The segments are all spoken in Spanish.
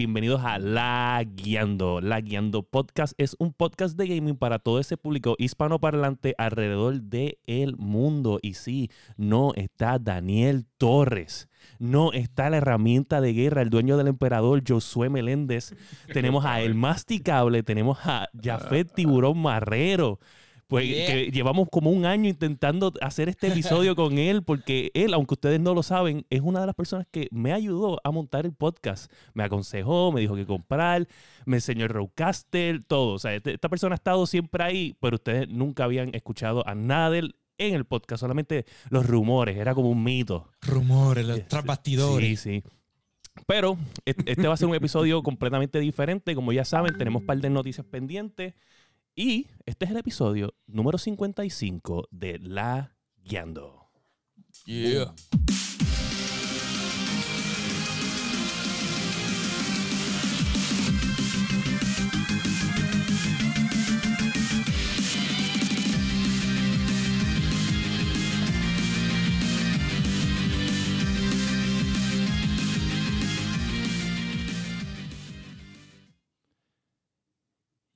bienvenidos a La Guiando. La Guiando Podcast es un podcast de gaming para todo ese público hispanoparlante alrededor del el mundo. Y sí, no está Daniel Torres. No está la herramienta de guerra, el dueño del emperador, Josué Meléndez. tenemos a El Masticable, tenemos a Jafet Tiburón Marrero. Pues que llevamos como un año intentando hacer este episodio con él, porque él, aunque ustedes no lo saben, es una de las personas que me ayudó a montar el podcast. Me aconsejó, me dijo que comprar, me enseñó el Roadcaster, todo. O sea, este, esta persona ha estado siempre ahí, pero ustedes nunca habían escuchado a nada de él en el podcast, solamente los rumores, era como un mito. Rumores, los trasbastidores. Sí, sí. Pero este va a ser un episodio completamente diferente. Como ya saben, tenemos un par de noticias pendientes. Y este es el episodio número 55 de La Guiando. Yeah.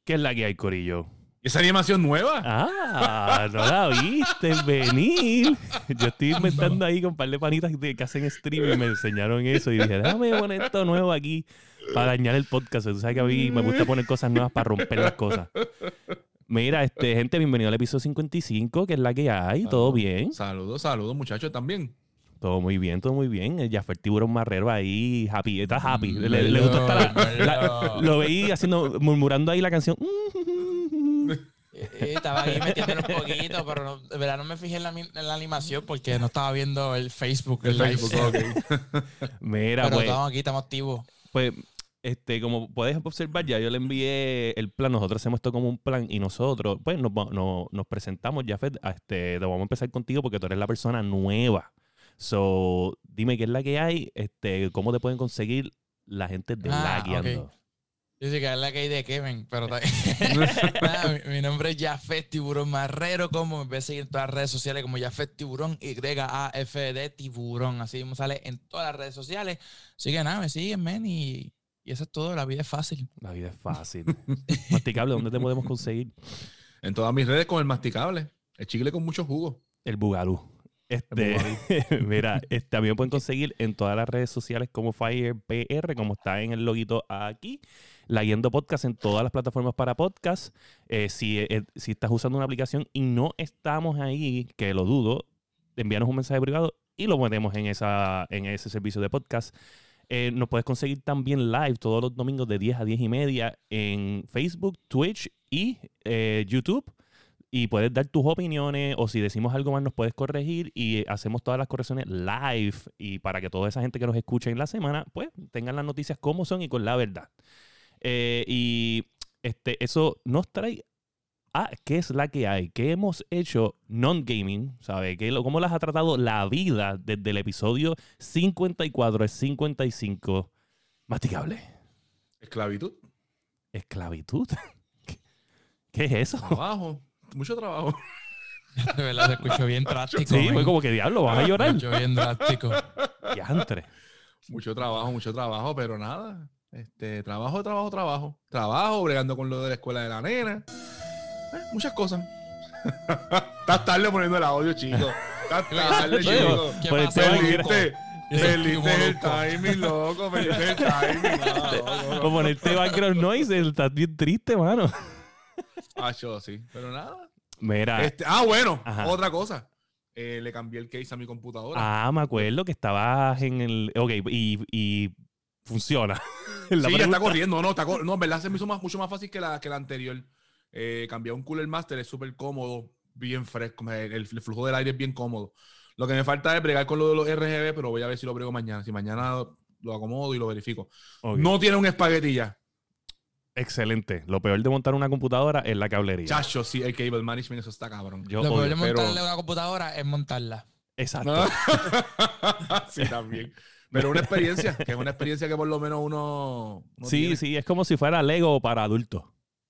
¿Qué es la que hay, Corillo? ¿Esa animación nueva? Ah, no la viste venir. Yo estoy inventando ahí con un par de panitas que hacen stream y me enseñaron eso. Y dije, déjame poner esto nuevo aquí para dañar el podcast. Tú sabes que a mí me gusta poner cosas nuevas para romper las cosas. Mira, este, gente, bienvenido al episodio 55, que es la que hay. ¿Todo bien? Saludos, saludos, muchachos, también. Todo muy bien, todo muy bien. Ya fue el tiburón marrero ahí, happy, está happy. Le, gustó estar la, Lo veí haciendo, murmurando ahí la canción. Eh, eh, estaba ahí metiéndolo un poquito, pero no, de verdad no me fijé en la, animación porque no estaba viendo el Facebook. El, Facebook, Mira, pero pues. Estamos aquí, estamos activos. Pues, este, como puedes observar, ya yo le envié el plan. Nosotros hacemos esto como un plan y nosotros, pues, nos, nos presentamos, ya Este, vamos a empezar contigo porque tú eres la persona nueva So, dime qué es la que hay, este, cómo te pueden conseguir la gente de ah, La Guiando. Yo sé que es la que hay de Kevin, pero mi, nombre es Jafet Tiburón Marrero, como me puedes seguir en todas las redes sociales como Jafet Tiburón, Y-A-F-D Tiburón, así mismo sale en todas las redes sociales. Así que nada, me siguen, men, y, y eso es todo, la vida es fácil. La vida es fácil. masticable, ¿dónde te podemos conseguir? En todas mis redes con el masticable, el chicle con mucho jugo. El bugalú. Este, mira, este, también pueden conseguir en todas las redes sociales como FirePR, como está en el loguito aquí. La Guiando Podcast en todas las plataformas para podcast. Eh, si, eh, si estás usando una aplicación y no estamos ahí, que lo dudo, envíanos un mensaje privado y lo ponemos en, esa, en ese servicio de podcast. Eh, nos puedes conseguir también live todos los domingos de 10 a 10 y media en Facebook, Twitch y YouTube y puedes dar tus opiniones o si decimos algo más nos puedes corregir y hacemos todas las correcciones live y para que toda esa gente que nos escuche en la semana pues tengan las noticias como son y con la verdad. Eh, y este, eso nos trae a qué es la que hay, qué hemos hecho non-gaming, ¿sabe? ¿Cómo las ha tratado la vida desde el episodio 54 al 55? Masticable. Esclavitud. ¿Esclavitud? ¿Qué, es eso? Trabajo mucho trabajo. De verdad, se escuchó bien drástico. Sí, fue como que diablo, vas a llorar. Se escuchó bien drástico. Diantre. Mucho trabajo, mucho trabajo, pero nada. Este, trabajo, trabajo, trabajo. Trabajo, bregando con lo de la escuela de la nena. Eh, muchas cosas. Estás tarde poniendo el audio, chico. Estás tarde, chico. ¿Qué pasa? Perdiste, perdiste el timing, loco. Perdiste el timing. Como ponerte background noise, estás bien triste, mano. Ah, yo sí. Pero nada. Mira. Este, ah, bueno, otra cosa. Eh, le cambié el case a mi computadora. Ah, me acuerdo que estabas en el. Ok, y, y funciona. sí, ya está corriendo. No, está no, en verdad se me hizo más, mucho más fácil que la, que la anterior. Eh, cambié un Cooler Master, es súper cómodo, bien fresco. El, flujo del aire es bien cómodo. Lo que me falta es bregar con lo de los RGB, pero voy a ver si lo brego mañana. Si mañana lo acomodo y lo verifico. No tiene un espagueti ya. Excelente. Lo peor de montar una computadora es la cablería. Chacho, sí, el cable management, eso está cabrón. lo peor de montarle una computadora es montarla. Exacto. sí, también. Pero una experiencia, que es una experiencia que por lo menos uno. sí, sí, es como si fuera Lego para adultos.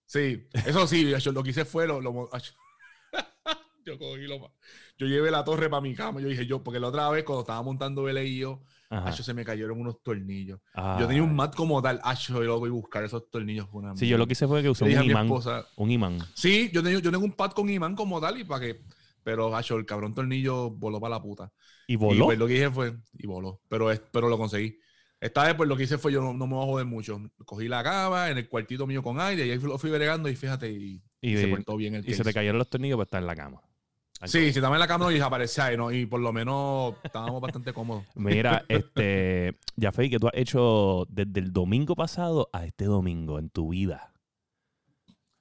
Sí, eso sí, yo, lo que hice fue lo. yo cogí lo Yo llevé la torre para mi cama. Yo dije, yo, porque la otra vez cuando estaba montando el yo Ajá. Acho, se me cayeron unos tornillos. Ah. Yo tenía un mat como tal. Acho, yo lo voy a buscar esos tornillos. Una Sí, yo lo que hice fue que usé un imán. esposa, Un imán. Sí, yo tengo, yo tengo un pad con imán como tal y para que. Pero, acho, el cabrón tornillo voló para la puta. Y Y voló. pues lo que hice fue. Y voló. Pero, es- pero lo conseguí. Esta vez, pues lo que hice fue yo no, no me voy a joder mucho. Cogí la cava en el cuartito mío con aire y ahí lo fui bregando y fíjate, y, y, se portó bien el y se te cayeron los tornillos, pues está en la cama. Sí, si estaba en la cama y desaparecía y, no, y por lo menos estábamos bastante cómodos. Mira, este, Jafé, ¿qué tú has hecho desde el domingo pasado a este domingo en tu vida?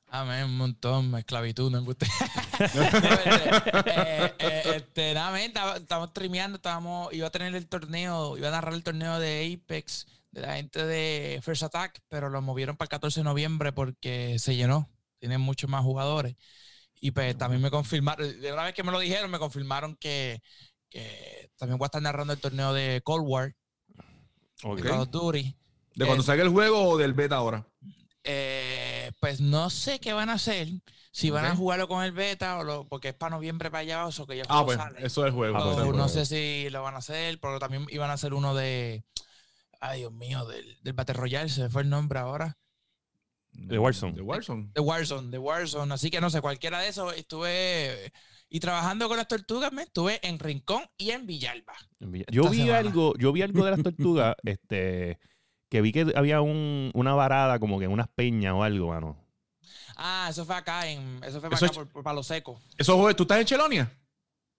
Amén, un montón, esclavitud, no me gusta. eh, eh, este, nada, men, estamos streameando, estábamos, iba a tener el torneo, iba a narrar el torneo de Apex de la gente de First Attack, pero lo movieron para el 14 de noviembre porque se llenó, tienen muchos más jugadores. Y pues también me confirmaron, de una vez que me lo dijeron, me confirmaron que, que también voy a estar narrando el torneo de Cold War, Ok. de Call of Duty. ¿De cuando Eh, salga el juego o del beta ahora? Eh, pues no sé qué van a hacer. Si van a jugarlo con el beta o lo, porque es para noviembre para allá, o que ya Ah, pues sale. eso es el juego. Ah, eso pues, es el O el no juego. sé si lo van a hacer, pero también iban a hacer uno de. Ay, Dios mío, del, del Battle Royale, se me fue el nombre ahora. De Warzone. De Warzone. De Warzone, de Warzone. Así que no sé, cualquiera de esos estuve. Y trabajando con las tortugas, me estuve en Rincón y en Villalba. Yo vi semana. algo, yo vi algo de las tortugas, este, que vi que había un, una varada como que en unas peñas o algo, mano. Ah, eso fue acá, en, eso fue para Eso acá, es- por, por Palo Seco. Eso, juego- ¿Tú estás en Chelonia?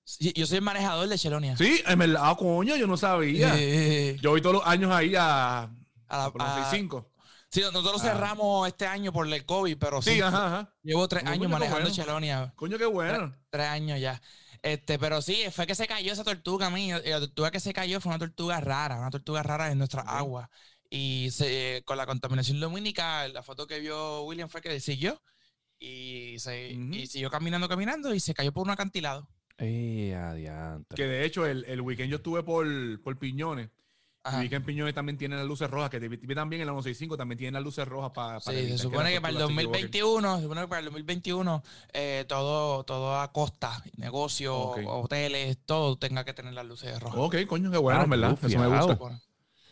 Sí, yo soy el manejador de Chelonia. Sí, en verdad. Ah, coño, yo no sabía. Eh, Yo voy todos los años ahí a, a la- a- 65. Sí, nosotros Ah. cerramos este año por el COVID, pero sí, Sí, ajá, ajá. llevo tres años manejando bueno. Chelonia. Coño, qué bueno. Tres años ya. Este, pero sí, fue que se cayó esa tortuga a mí. y La tortuga que se cayó fue una tortuga rara, una tortuga rara en nuestra Ok. agua. Y se, con la contaminación lumínica, la foto que vio William fue que siguió y, se, Ujú. y siguió caminando, caminando y se cayó por un acantilado. Eh, adiante. Que de hecho, el, el weekend yo estuve por, por Piñones. Ajá. Y vi que en Piñones también tienen las luces rojas. Que también en la 165 también tienen las luces rojas para. Sí, se supone que para el 2021, se supone que para el 2021 eh, todo, todo a costa, negocio, Ok. hoteles, todo tenga que tener las luces rojas. Ok, coño, qué bueno, Ah, verdad. qué Eso me gusta.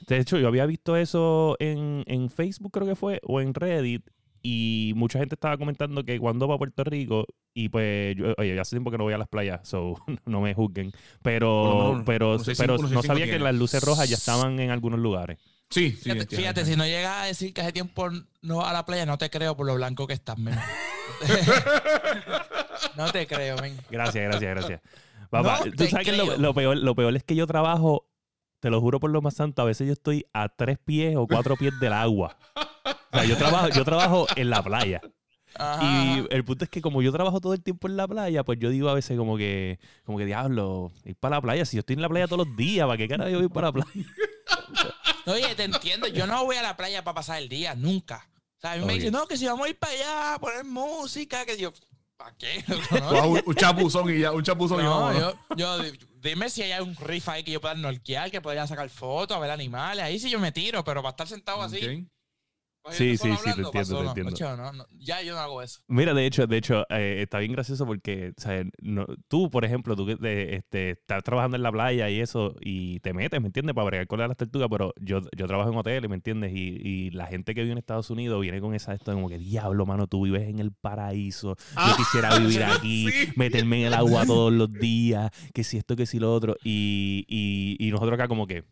De hecho, yo había visto eso en, en Facebook, creo que fue, o en Reddit, y mucha gente estaba comentando que cuando va a Puerto Rico, y pues, yo, oye, ya hace tiempo que no voy a las playas, so no me juzguen, pero, no, pero, pero no sabía tiene. que las luces rojas ya estaban en algunos lugares. Sí, sí. Fíjate, entiendo. fíjate, si no llegas a decir que hace tiempo no va a la playa, no te creo por lo blanco que estás, men. no te creo, men. Gracias, gracias, gracias. Papá, No tú sabes que lo, lo peor, lo peor es que yo trabajo, te lo juro por lo más santo, a veces yo estoy a tres pies o cuatro pies del agua. O sea, yo trabajo, yo trabajo en la playa. Ajá, Y el punto es que como yo trabajo todo el tiempo en la playa, pues yo digo a veces como que, como que diablo, ir para la playa. Si yo estoy en la playa todos los días, ¿para qué carajo yo voy para la playa? Oye, te entiendo, yo no voy a la playa para pasar el día, nunca. O sea, a mí me dicen, no, que si vamos a ir para allá a poner música, que yo, ¿para qué? Un, un chapuzón y ya, un chapuzón y No, vámonos. yo, yo, di- dime si hay un riff ahí que yo pueda norquear, que pueda sacar fotos, a ver animales. Ahí sí yo me tiro, pero para estar sentado así. Ok. Sí, sí, sí, te entiendo, te entiendo. macho, no, no, ya yo no hago eso. Mira, de hecho, de hecho, eh, está bien gracioso porque, sea, no- tú, por ejemplo, tú este, estás trabajando en la playa y eso, y te metes, ¿me entiendes? Para bregar con las tortugas, pero yo, yo trabajo en hoteles, ¿me entiendes? Y, y la gente que vive en Estados Unidos viene con esa esto como que, diablo, mano, tú vives en el paraíso, yo Ah, quisiera vivir aquí, sí. meterme en el agua todos los días, que si esto, que si lo otro, y, y, y nosotros acá como que,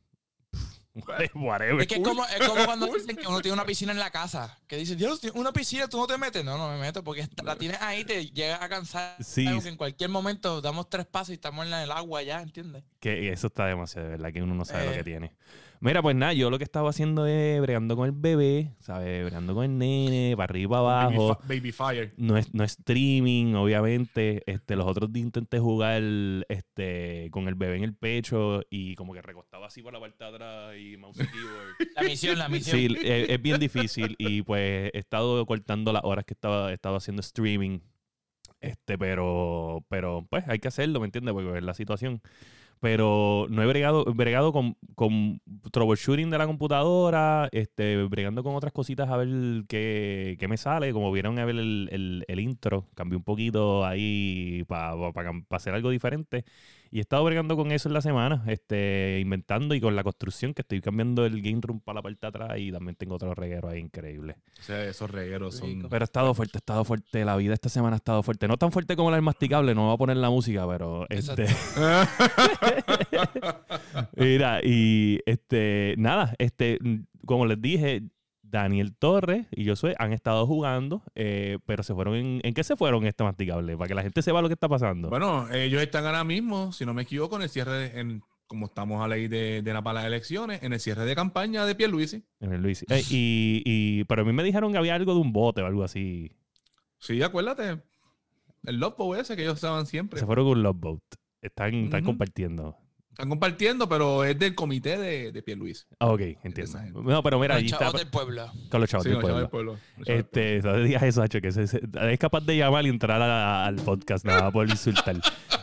whatever. Es que es como, es como cuando dicen que uno tiene una piscina en la casa. Que dicen, Dios, una piscina, tú no te metes. No, no me meto porque la tienes ahí, te llegas a cansar. Sí. Que en cualquier momento damos tres pasos y estamos en el agua ya, ¿entiendes? Que eso está demasiado, de verdad, que uno no sabe lo Eh. que tiene. Mira, pues nada, yo lo que estaba haciendo es bregando con el bebé, ¿sabes? Bregando con el nene, para arriba, para Baby, abajo. fi- baby Fire. No es, no es streaming, obviamente. Este, los otros días intenté jugar este, con el bebé en el pecho y como que recostaba así por la parte de atrás y mouse y keyboard. La misión, la misión. Sí, es, es bien difícil y pues he estado cortando las horas que estaba, he estado haciendo streaming. Este, pero, pero pues hay que hacerlo, ¿me entiendes? Porque es la situación. Pero no he bregado, bregado con, con troubleshooting de la computadora, este, bregando con otras cositas a ver qué, qué me sale. Como vieron a ver el, el- el intro, cambié un poquito ahí para hacer algo diferente. Y he estado bregando con eso en la semana, este, inventando y con la construcción, que estoy cambiando el game room para la parte de atrás y también tengo otro reguero ahí increíble. O sea, esos regueros son. Pero ha estado fuerte, ha estado fuerte. La vida esta semana ha estado fuerte. No tan fuerte como la del masticable, no voy a poner la música, pero este. Mira, y este, nada, este, como les dije, Daniel Torres y yo soy han estado jugando, eh, pero se fueron en, ¿en qué se fueron este masticable? Para que la gente sepa lo que está pasando. Bueno, ellos están ahora mismo, si no me equivoco, en el cierre, de- en, como estamos a ley de, de la para las elecciones, en el cierre de campaña de Pierluisi. Luis. Eh, y, y, pero a mí me dijeron que había algo de un bote o algo así. Sí, acuérdate. El Lotpo ese que ellos usaban siempre. Se fueron con un Love Boat. Están, están compartiendo. Están compartiendo, pero es del comité de, de Pierluisi. Ah, ok, entiendo. No, pero mira, Los allí está chavos del pueblo. con los chavos Sí, del los chavos pueblo. del. Los Este, no digas eso, Hacho, que se- se- es capaz de llamar y entrar a- al podcast, nada por insultar.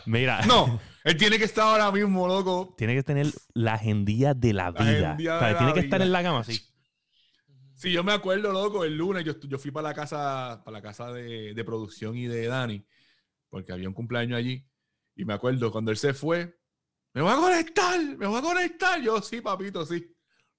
Mira. No, él tiene que estar ahora mismo, loco. tiene que tener la agendía de la vida. agendía O sea, de tiene la que estar en la cama así. Sí, yo me acuerdo, loco, el lunes yo, yo fui para la casa, para la casa de, de producción y de Dani, porque había un cumpleaños allí. Y me acuerdo cuando él se fue, me voy a conectar, me voy a conectar. Yo, sí, papito, sí.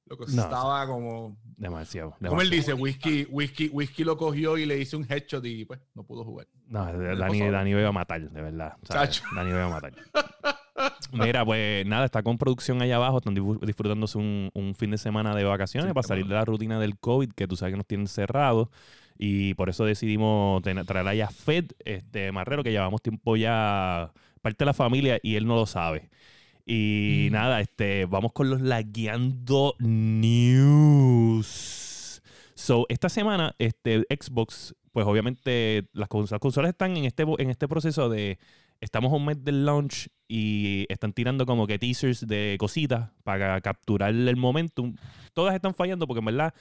Loco, No, estaba como, Demasiado. como él demasiado. dice, whisky, whisky, whisky lo cogió y le hice un headshot y pues no pudo jugar. No, Dani. Dani me iba a matar, de verdad. ¿sabes? Chacho. Dani me iba a matar. Mira, pues nada, está con producción allá abajo, están disfrutándose un, un fin de semana de vacaciones Sí, para salir de la rutina del COVID, que tú sabes que nos tienen cerrados. Y por eso decidimos traer allá a Fed, este Marrero, que llevamos tiempo ya parte de la familia y él no lo sabe. Y Mm. nada, este, vamos con los lagueando news. So, esta semana, este, Xbox, pues obviamente las, cons- las consolas están en este, en este proceso de. Estamos a un mes del launch y están tirando como que teasers de cositas para capturar el momentum. Todas están fallando porque en verdad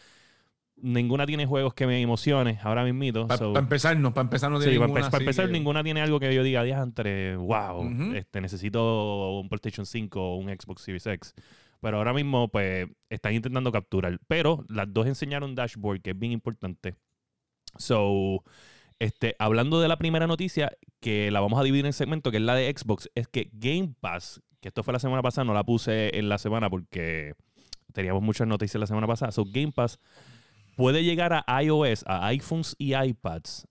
ninguna tiene juegos que me emocionen ahora mismito. Para So- empezar, no, para empezar no Sí, tiene para, ninguna para empezar, que- ninguna tiene algo que yo diga, entre wow, este, necesito un PlayStation 5 o un Xbox Series X. Pero ahora mismo, pues, están intentando capturar. Pero las dos enseñaron dashboard, que es bien importante. So, este, hablando de la primera noticia, que la vamos a dividir en segmentos, que es la de Xbox, es que Game Pass, que esto fue la semana pasada, no la puse en la semana porque teníamos muchas noticias la semana pasada. So, Game Pass puede llegar a iOS, a iPhones y iPads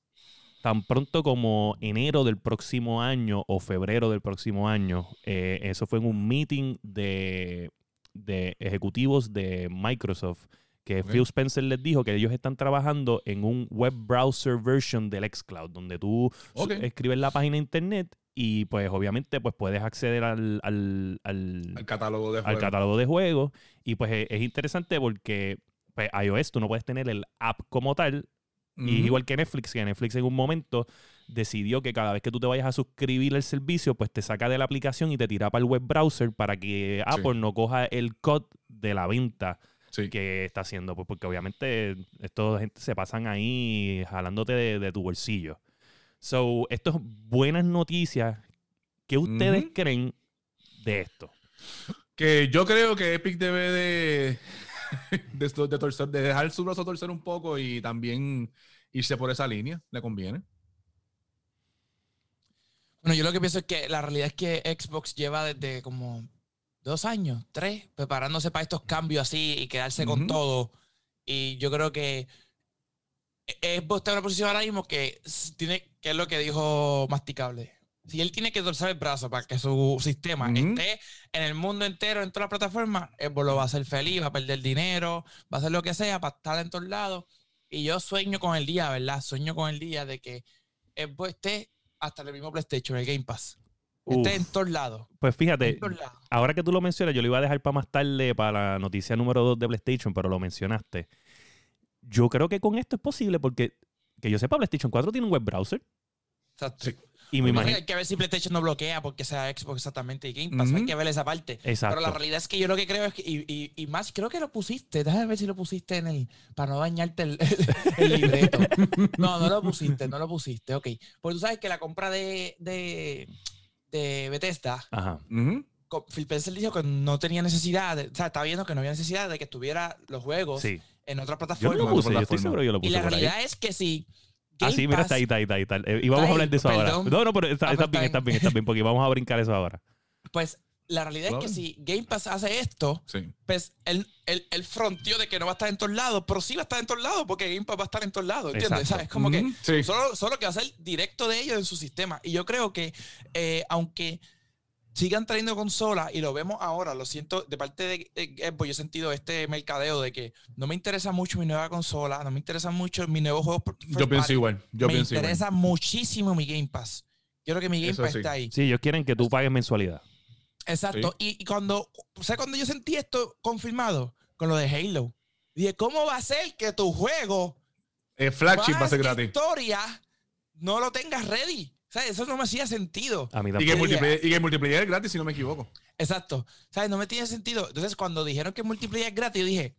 tan pronto como enero del próximo año o febrero del próximo año. Eh, eso fue en un meeting de, de ejecutivos de Microsoft que. Phil Spencer les dijo que ellos están trabajando en un web browser version del xCloud, donde tú escribes la página de internet y pues obviamente pues puedes acceder al, al- al- al catálogo de al juegos. catálogo de juegos. Y pues es, es interesante porque pues, iOS tú no puedes tener el app como tal. Y es Ujú. igual que Netflix, que Netflix en un momento decidió que cada vez que tú te vayas a suscribir al servicio, pues te saca de la aplicación y te tira para el web browser para que Apple no coja el cut de la venta Sí. que está haciendo. Pues porque obviamente estos gente se pasan ahí jalándote de, de tu bolsillo. So, esto es buenas noticias. ¿Qué ustedes creen de esto? Que yo creo que Epic debe de, de, torcer- de dejar su brazo torcer un poco y también irse por esa línea. Le conviene. Bueno, yo lo que pienso es que la realidad es que Xbox lleva desde como dos años, tres, preparándose para estos cambios así y quedarse con todo. Y yo creo que Xbox está en una posición ahora mismo que tiene, que es lo que dijo Masticable. Si él tiene que torcer el brazo para que su sistema esté en el mundo entero, en todas las plataformas, Xbox lo va a hacer feliz, va a perder dinero, va a hacer lo que sea para estar en todos lados. Y yo sueño con el día, ¿verdad? Sueño con el día de que Xbox esté hasta el mismo PlayStation, el Game Pass. Esté en Uf, todos lados. pues fíjate, lados. ahora que tú lo mencionas, yo lo iba a dejar para más tarde para la noticia número 2 de PlayStation, pero lo mencionaste. Yo creo que con esto es posible porque, que yo sepa, PlayStation 4 tiene un web browser. Exacto. Sí. Y me Lo imagino. Hay que ver si PlayStation no bloquea porque sea Xbox exactamente y Game Pass. Hay que ver esa parte. Exacto. Pero la realidad es que yo lo que creo es que, y, y- y más, creo que lo pusiste. Déjame ver si lo pusiste en el. Para no dañarte el, el libreto. No, no lo pusiste, no lo pusiste. Ok. Porque tú sabes que la compra de, de, de Bethesda Ajá. Phil Spencer dijo que no tenía necesidad, de- o sea, estaba viendo que no había necesidad de que estuviera los juegos Sí. en otra Yo no plataforma. lo puse, yo estoy plataforma. seguro que yo lo y puse la por ahí. realidad es que si Ah, Game sí, mira, Pass- está ahí, está ahí, está ahí. está ahí. Eh, Y vamos Está a hablar ahí, de eso ahora. perdón. No, no, pero está, Ah, está pues bien, está está bien, está bien, porque vamos a brincar eso ahora. Pues la realidad es que si Game Pass hace esto, Sí. pues él, él, él fronteó de que no va a estar en todos lados, pero sí va a estar en todos lados porque Game Pass va a estar en todos lados, ¿entiendes? Exacto. ¿Sabes? Como que sí. solo, solo que va a ser directo de ellos en su sistema. Y yo creo que eh, aunque sigan trayendo consolas y lo vemos ahora, lo siento, de parte de Xbox yo he sentido este mercadeo de que no me interesa mucho mi nueva consola, no me interesa mucho mi nuevo juego. first Yo pienso igual. Yo me pienso igual. interesa muchísimo mi Game Pass. Quiero que mi Game Eso Pass sí. esté ahí. Sí, ellos quieren que tú pagues mensualidad. Exacto. Y, y cuando, ¿sabes cuando yo sentí esto confirmado? Con lo de Halo. Dije, ¿cómo va a ser que tu juego El flagship va a ser gratis. historia no lo tengas ready? ¿Sabes? Eso no me hacía sentido. A mí Y que, multiplayer, y que el multiplayer es gratis, si no me equivoco. Exacto. ¿Sabes? No me tiene sentido. Entonces, cuando dijeron que multiplayer es gratis, yo dije,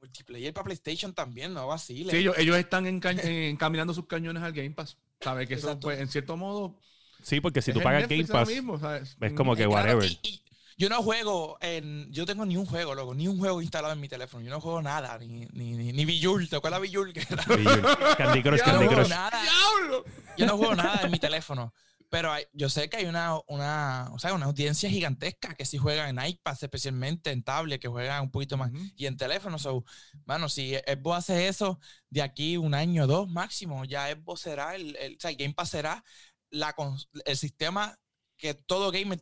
multiplayer para PlayStation también, no vacile. Sí, ellos, ellos están enca- encaminando sus cañones al Game Pass. ¿Sabes? Que eso, pues, en cierto modo. Sí, porque si tú el pagas Game Pass, mismo, ¿sabes? es como que Eh, claro, whatever. y- y yo no juego en. Yo tengo ni un juego, loco. Ni un juego instalado en mi teléfono. Yo no juego nada. Ni, ni, ni, ni Bejeweled. ¿Te acuerdas era- Candy Crush, Yo no juego nada. ¡Diablo! Yo no juego nada en mi teléfono. Pero hay- yo sé que hay una, una, o sea, una audiencia gigantesca que sí juegan en iPad, especialmente en tablet, que juegan un poquito más. Y en teléfono, so, mano, si Xbox hace eso de aquí un año o dos máximo, ya Xbox será, el, el- o sea, el Game Pass será la, el sistema que todo gamer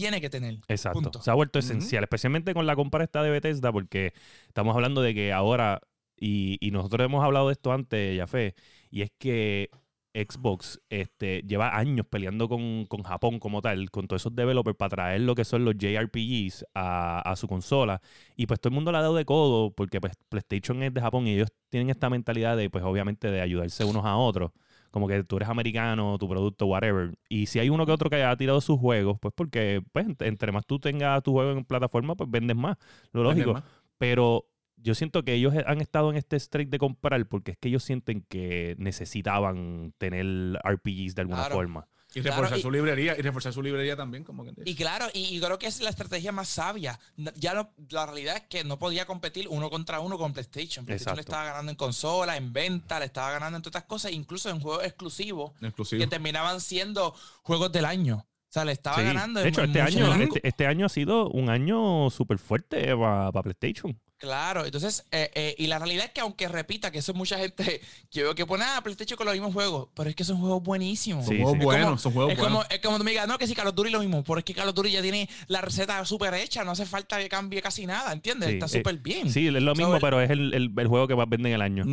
tiene que tener. Exacto. Punto. Se ha vuelto esencial, especialmente con la compra esta de Bethesda, porque estamos hablando de que ahora, y, y nosotros hemos hablado de esto antes, Yafé, y es que Xbox este, lleva años peleando con, con Japón como tal, con todos esos developers para traer lo que son los JRPGs a, a su consola. Y pues todo el mundo le ha dado de codo, porque pues PlayStation es de Japón y ellos tienen esta mentalidad de, pues obviamente, de ayudarse unos a otros. Como que tú eres americano, tu producto, whatever. Y si hay uno que otro que haya tirado sus juegos, pues porque pues, ent- entre más tú tengas tu juego en plataforma, pues vendes más. Lo lógico. Más. Pero yo siento que ellos han estado en este streak de comprar porque es que ellos sienten que necesitaban tener RPGs de alguna Claro. forma. Y Claro, reforzar y- su librería. Y reforzar su librería también, como que. Y claro, y, y creo que es la estrategia más sabia. Ya no, la realidad es que no podía competir uno contra uno con PlayStation. PlayStation le Exacto. estaba ganando en consola, en venta, le estaba ganando en todas estas cosas, incluso en juegos exclusivos exclusivo. que terminaban siendo juegos del año. O sea, le estaba Sí. ganando. De en- hecho, en este año, este, este año ha sido un año súper fuerte para PlayStation. Claro, entonces, eh, eh, y la realidad es que aunque repita que eso mucha gente que veo que pone a PlayStation con los mismos juegos, pero es que son juegos buenísimos. Son juegos sí. buenos, como- son juegos es buenos. como, es como tú me digas, no, que si Call of Duty lo mismo, pero es que Call of Duty ya tiene la receta súper hecha, no hace falta que cambie casi nada, ¿entiendes? Sí, Está eh, súper bien. Sí, es lo mismo, pero es el, el- el juego que más vende en el año.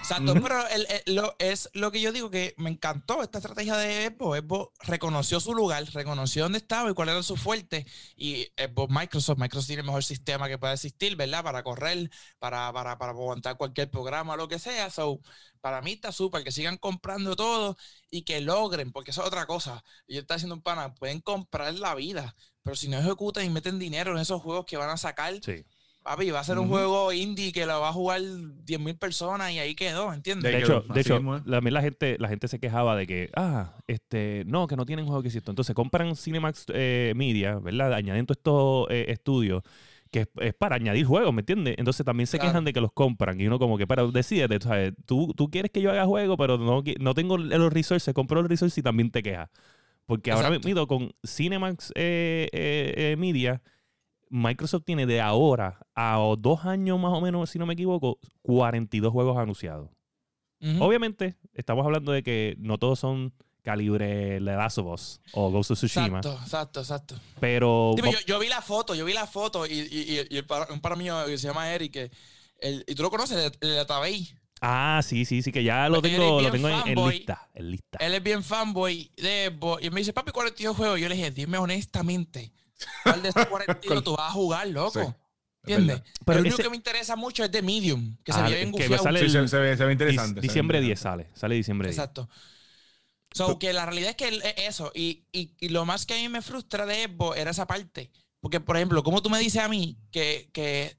Exacto, Ujú. pero el- el- lo, es lo que yo digo que me encantó esta estrategia de Xbox. Xbox reconoció su lugar, reconoció dónde estaba y cuál era su fuerte. Y Xbox Microsoft, Microsoft tiene el mejor sistema que pueda existir, ¿verdad? Para correr, para, para, para aguantar cualquier programa lo que sea. So, para mí está súper que sigan comprando todo y que logren, porque eso es otra cosa. Y yo estaba haciendo un pana, pueden comprar la vida, pero si no ejecutan y meten dinero en esos juegos que van a sacar, Sí. papi, va a ser un Ujú. juego indie que lo va a jugar 10.000 personas y ahí quedó, ¿entiendes? De hecho, de hecho también la gente, la gente se quejaba de que, ah, este, no, que no tienen juego que existen. Entonces compran Cinemax eh, Media, ¿verdad? Añadiendo estos eh, estudios que es, es para añadir juegos, ¿me entiendes? Entonces también se Claro. quejan de que los compran y uno como que, pero decídete, ¿sabes? Tú, tú quieres que yo haga juego, pero no, no tengo los resources, compro los resources y también te quejas. Porque ahora Exacto. mismo con Cinemax eh, eh, eh, Media, Microsoft tiene de ahora a dos años más o menos, si no me equivoco, 42 juegos anunciados. Obviamente, estamos hablando de que no todos son calibre The Last of Us o Ghost of Tsushima, Exacto, exacto, exacto. pero Dime, yo, yo vi la foto, yo vi la foto y, y, y- y el para, un para mío que se llama Eric, que el- y tú lo conoces, el, el Atabey. ah, sí, sí, sí que ya lo Porque tengo, lo tengo en, lista, en lista. Él es bien fanboy de Xbox. Y me dice, papi, 42 juegos. Yo le dije, dime honestamente, ¿cuál de estos 42 tú vas a jugar, loco? Sí, es ¿Entiendes? Pero el único ese- que me interesa mucho es de Medium, que se Ah, ve bien que sale el- se, se ve, se ve interesante. Dic- se ve diciembre 10 interesante. sale, sale diciembre 10. Exacto. So, que la realidad es que es eso. Y, y- y lo más que a mí me frustra de Xbox era esa parte. Porque, por ejemplo, como tú me dices a mí que, que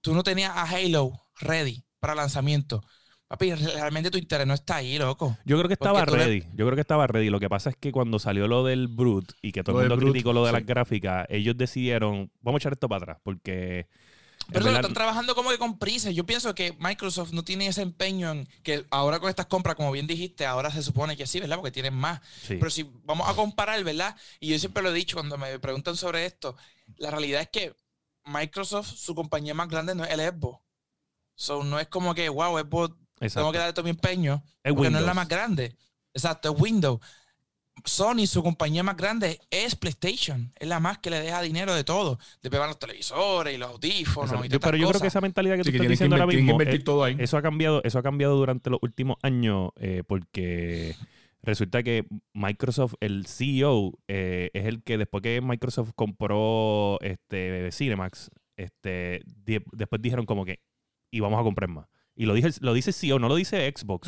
tú no tenías a Halo ready para lanzamiento? Papi, realmente tu interés no está ahí, loco. Yo creo que estaba Porque tú le- ready. Yo creo que estaba ready. Lo que pasa es que cuando salió lo del Brute y que todo Lo el mundo criticó lo de sí. las gráficas, ellos decidieron, vamos a echar esto para atrás, porque... Pero lo están trabajando como que con prisa. Yo pienso que Microsoft no tiene ese empeño en que ahora con estas compras, como bien dijiste, ahora se supone que sí, ¿verdad? Porque tienen más. sí. Pero si vamos a comparar, ¿verdad? Y yo siempre lo he dicho cuando me preguntan sobre esto, la realidad es que Microsoft, su compañía más grande no es el Xbox. So, no es como que, wow, Xbox, Exacto. tengo que darle todo mi empeño, Es porque no es la Windows. más grande. Exacto, es Windows. Sony, su compañía más grande, es PlayStation. Es la más que le deja dinero de todo. De pegar los televisores y los audífonos Exacto. y Yo- todas pero yo creo que esa mentalidad que Sí, tú que estás que, diciendo ahora invertir, tienes que mismo, invertir eh, todo ahí. eso ha cambiado, eso ha cambiado durante los últimos años eh, porque resulta que Microsoft, el CEO, eh, es el que después que Microsoft compró este Cinemax, este, di- después dijeron como que y vamos a comprar más. Y lo, dije, lo dice CEO, no lo dice Xbox.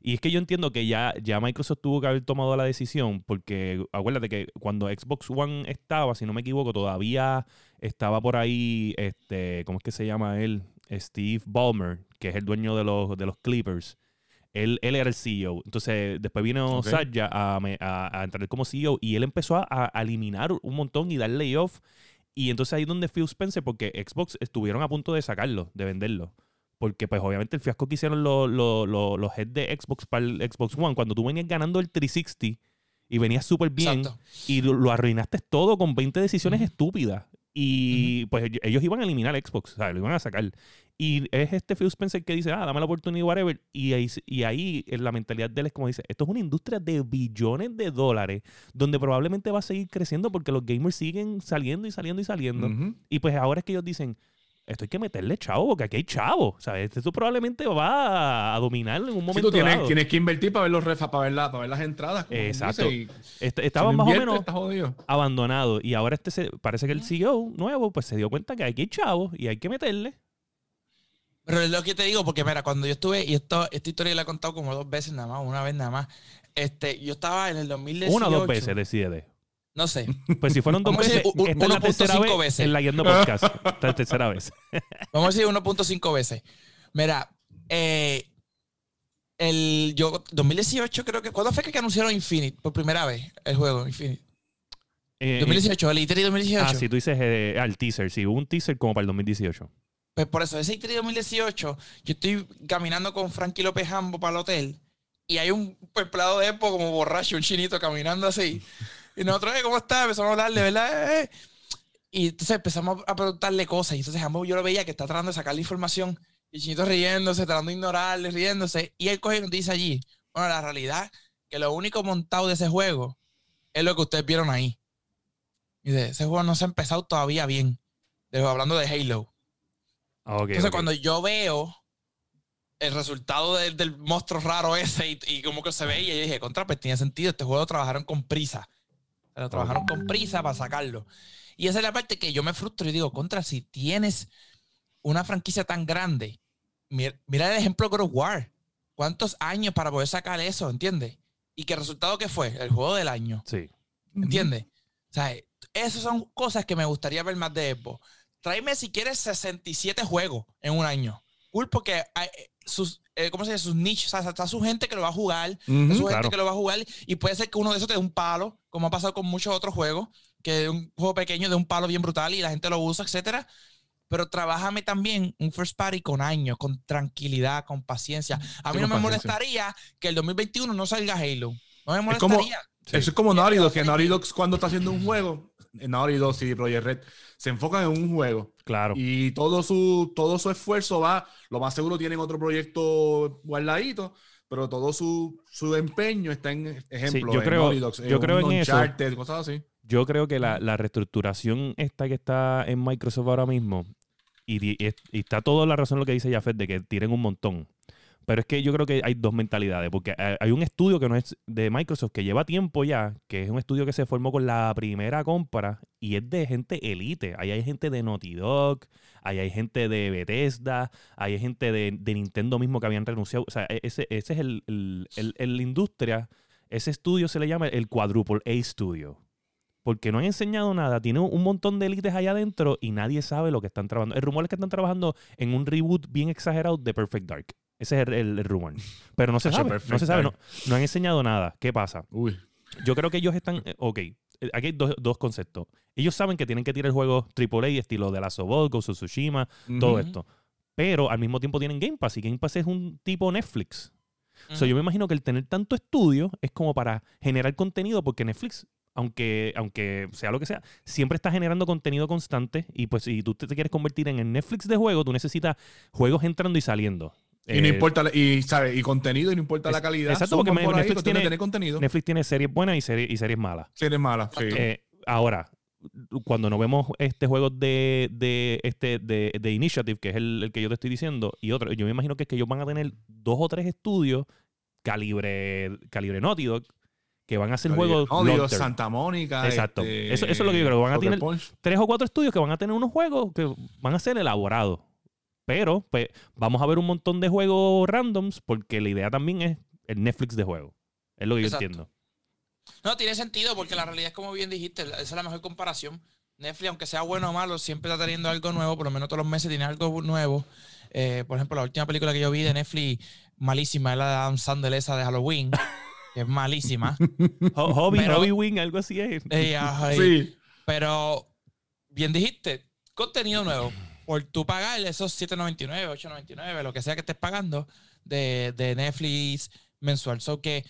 Y es que yo entiendo que ya, ya Microsoft tuvo que haber tomado la decisión, porque acuérdate que cuando Xbox One estaba, si no me equivoco, todavía estaba por ahí, este, ¿cómo es que se llama él? Steve Ballmer, que es el dueño de los, de los Clippers. Él, él era el CEO. Entonces, después vino Ok. Satya a, a- a entrar como CEO y él empezó a, a eliminar un montón y dar layoff. Y entonces ahí es donde Phil Spencer, porque Xbox estuvieron a punto de sacarlo, de venderlo. Porque pues obviamente el fiasco que hicieron los, los, los, los heads de Xbox para el Xbox One, cuando tú venías ganando el 360 y venías súper bien Exacto. y lo, lo arruinaste todo con 20 decisiones estúpidas. Y pues ellos- iban a eliminar Xbox, o sea, lo iban a sacar. Y es este Phil Spencer que dice, ah, dame la oportunidad, whatever. Y ahí, y ahí la mentalidad de él es como dice, esto es una industria de billones de dólares donde probablemente va a seguir creciendo porque los gamers siguen saliendo y saliendo y saliendo. Y pues ahora es que ellos dicen, esto hay que meterle chavo, porque aquí hay chavo. ¿sabes? Esto probablemente va a dominar en un Sí, momento tú tienes, dado. tienes que invertir para ver los refa, para ver, la- para ver las entradas. Exacto. dice, y Est- si Estaba no más o menos estás jodido. abandonado. Y ahora este se- parece que el CEO nuevo pues se dio cuenta que aquí hay chavo y hay que meterle. Pero es lo que te digo, porque mira, cuando yo estuve, y esto, esta historia la he contado como dos veces nada más, una vez nada más. Este, yo estaba en el 2018. Una o dos veces, decide. No sé. Pues si fueron dos Vamos a veces, u- esta es la tercera 1.5 vez, veces. en la Yendo Podcast. Esta es la tercera vez. Vamos a decir 1.5 veces. Mira, eh, el yo 2018 creo que ¿cuándo fue que anunciaron Infinite por primera vez el juego Infinite? Eh, 2018, el E3 2018. Ah, sí, tú dices eh, ah, el teaser. Sí, hubo un teaser como para el 2018. Pues por eso, ese E3 2018, yo estoy caminando con Frankie López Jambo para el hotel y hay un empleado de Expo como borracho, un chinito caminando así. Y nosotros, "Eh, ¿cómo está? Empezamos a hablarle, ¿verdad? Eh, eh. Y entonces empezamos a preguntarle cosas. Y entonces Jambo yo lo veía que está tratando de sacarle información. Y chinito riéndose, tratando de ignorarle, riéndose. Y él coge y nos dice allí, bueno, la realidad que lo único montado de ese juego es lo que ustedes vieron ahí. Y dice, ese juego no se ha empezado todavía bien. De- hablando de Halo. Ah, ok, Entonces, ok. cuando yo veo el resultado del, del monstruo raro ese y, y como que se veía, yo dije, contra, pues tiene sentido, este juego lo trabajaron con prisa. Lo trabajaron con prisa para sacarlo. Y esa es la parte que yo me frustro y digo, contra, si tienes una franquicia tan grande, mira, mira el ejemplo de God of War. ¿Cuántos años para poder sacar eso, entiendes? Y el resultado que fue, el juego del año. Sí. ¿Entiendes? O sea, esas son cosas que me gustaría ver más de Xbox. Tráeme si quieres 67 juegos en un año. Cool, porque hay, sus, eh, ¿cómo se dice? Sus nichos, o sea, está su gente que lo va a jugar, Ujú. su claro. gente que lo va a jugar, y puede ser que uno de esos te dé un palo, como ha pasado con muchos otros juegos, que un juego pequeño de un palo bien brutal y la gente lo usa, etcétera. Pero trabájame también un first party con años, con tranquilidad, con paciencia. A mí no me paciencia. molestaría que el 2021 no salga Halo. No me Es como- molestaría. Sí. Eso es como Naughty Dog, que. Naughty Dog cuando está haciendo un juego, Naughty Dog y Project Red, se enfocan en un juego. Claro. Y todo su, todo su esfuerzo va, lo más seguro tienen otro proyecto guardadito, pero todo su, su empeño está en ejemplo. yo en creo- Naughty Dog, yo un creo en eso. Cosas así. Yo creo que la, la reestructuración esta que está en Microsoft ahora mismo, y, y- y está toda la razón lo que dice Jafet de que tienen un montón. Pero es que yo creo que hay dos mentalidades, porque hay- hay un estudio que no es de Microsoft que lleva tiempo ya, que es un estudio que se formó con la primera compra y es de gente elite. Ahí hay gente de Naughty Dog, ahí hay gente de Bethesda, ahí hay gente de, Nintendo mismo que habían renunciado. O sea, e- ese, es el, el, el- industria, ese estudio se le llama el Quadruple A Studio porque no han enseñado nada. Tiene un montón de élites allá adentro y nadie sabe lo que están trabajando. El rumor es que están trabajando en un reboot bien exagerado de Perfect Dark. Ese es el, el- el rumor. Pero no se sabe. No se sabe. No, no han enseñado nada. ¿Qué pasa? Uy. Yo creo que ellos están. eh, Ok. eh, Aquí hay dos, dos conceptos. Ellos saben que tienen que tirar el juego AAA estilo de la Sobol, Ghost of Tsushima, todo esto. Pero al mismo tiempo tienen Game Pass y Game Pass es un tipo Netflix. So, yo me imagino que el tener tanto estudio es como para generar contenido porque Netflix, aunque, aunque sea lo que sea, siempre está generando contenido constante y pues si tú te quieres convertir en el Netflix de juego, tú necesitas juegos entrando y saliendo. Y no Eh, importa, y, ¿sabe? y contenido, y no importa Es- la calidad. exacto, porque por Netflix tiene- contenido. Netflix tiene series buenas y series, y series malas. Si eres mala, sí. Eh, ahora, cuando no vemos este juego de, de, este, de, de Initiative, que es el, el que yo te estoy diciendo, y otro, yo me imagino que es que ellos van a tener dos o tres estudios calibre, calibre Naughty Dog que van a hacer juegos. Santa Mónica. Exacto. este, Eso- eso es lo que yo creo, van a tener- Punch. tres o cuatro estudios que van a tener unos juegos que van a ser elaborados. Pero, pues, vamos a ver un montón de juegos randoms porque la idea también es el Netflix de juegos. Es lo que yo Exacto. entiendo. No, tiene sentido porque la realidad es como bien dijiste, esa es la mejor comparación. Netflix, aunque sea bueno o malo, siempre está teniendo algo nuevo, por lo menos todos los meses tiene algo nuevo. Eh, por ejemplo, la última película que yo vi de Netflix, malísima, es la de Adam Sandler, esa de Halloween, que es malísima. Ho- Hobby, Pero- Hobby Wing, algo así es. Eh, ay, Sí. Pero, bien dijiste, contenido nuevo. Por tú pagar esos 7.99, 8.99, lo que sea que estés pagando de, de Netflix mensual. So que,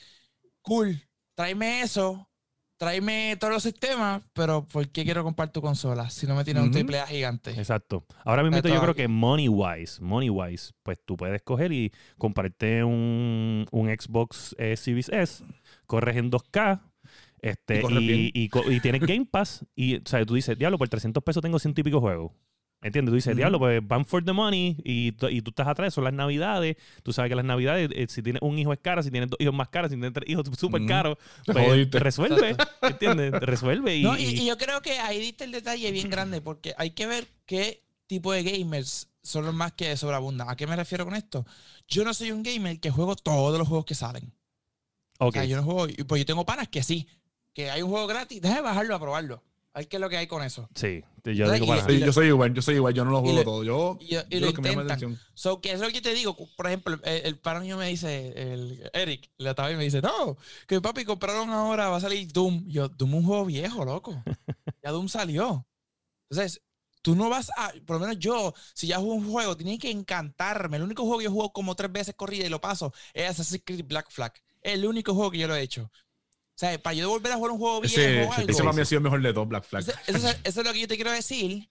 cool, tráeme eso, tráeme todos los sistemas, pero ¿por qué quiero comprar tu consola si no me tiene un triple A gigante? Exacto. Ahora mismo yo creo aquí. que money wise, money wise, pues tú puedes coger y comprarte un, un Xbox eh, Series S, corres en 2K, este, Y y, y tienes Game Pass, y o sea, tú dices, diablo, por 300 pesos tengo ciento y pico juegos. ¿Entiendes? Tú dices, diablo, pues van for the money y, tú- y tú estás atrás, son las navidades. Tú sabes que las navidades, eh, si tienes un hijo es cara, si tienes dos hijos más caros, si tienes tres hijos súper caros, Te pues te resuelve. ¿Entiendes? Te resuelve. Y, No, y, yo creo que ahí diste el detalle bien grande, porque hay que ver qué tipo de gamers son los más que sobreabundan. ¿A qué me refiero con esto? Yo no soy un gamer que juego todos los juegos que salen. ok. O sea, yo no juego, y pues yo tengo panas que sí, que hay un juego gratis, déjame bajarlo a probarlo. Qué es lo que hay con eso. Sí, yo soy igual, yo soy igual, yo no lo Y juego lo- todo. Yo, Y, yo lo lo que me llama atención. So, que es lo que te digo. Por ejemplo, el, el pana mío me dice, el Eric, la estaba y me dice, no, que papi compraron ahora, va a salir Doom. Yo, Doom es un juego viejo, loco. Ya Doom salió. Entonces, tú no vas a, por lo menos yo, si ya juego un juego, tiene que encantarme. El único juego que yo juego como tres veces corrida y lo paso es Assassin's Creed Black Flag. Es el único juego que yo lo he hecho. O sea, para yo volver a jugar un juego viejo Ese, o algo, ese para mí ha sido el mejor de todos, Black Flag. eso, eso es, eso es lo que yo te quiero decir,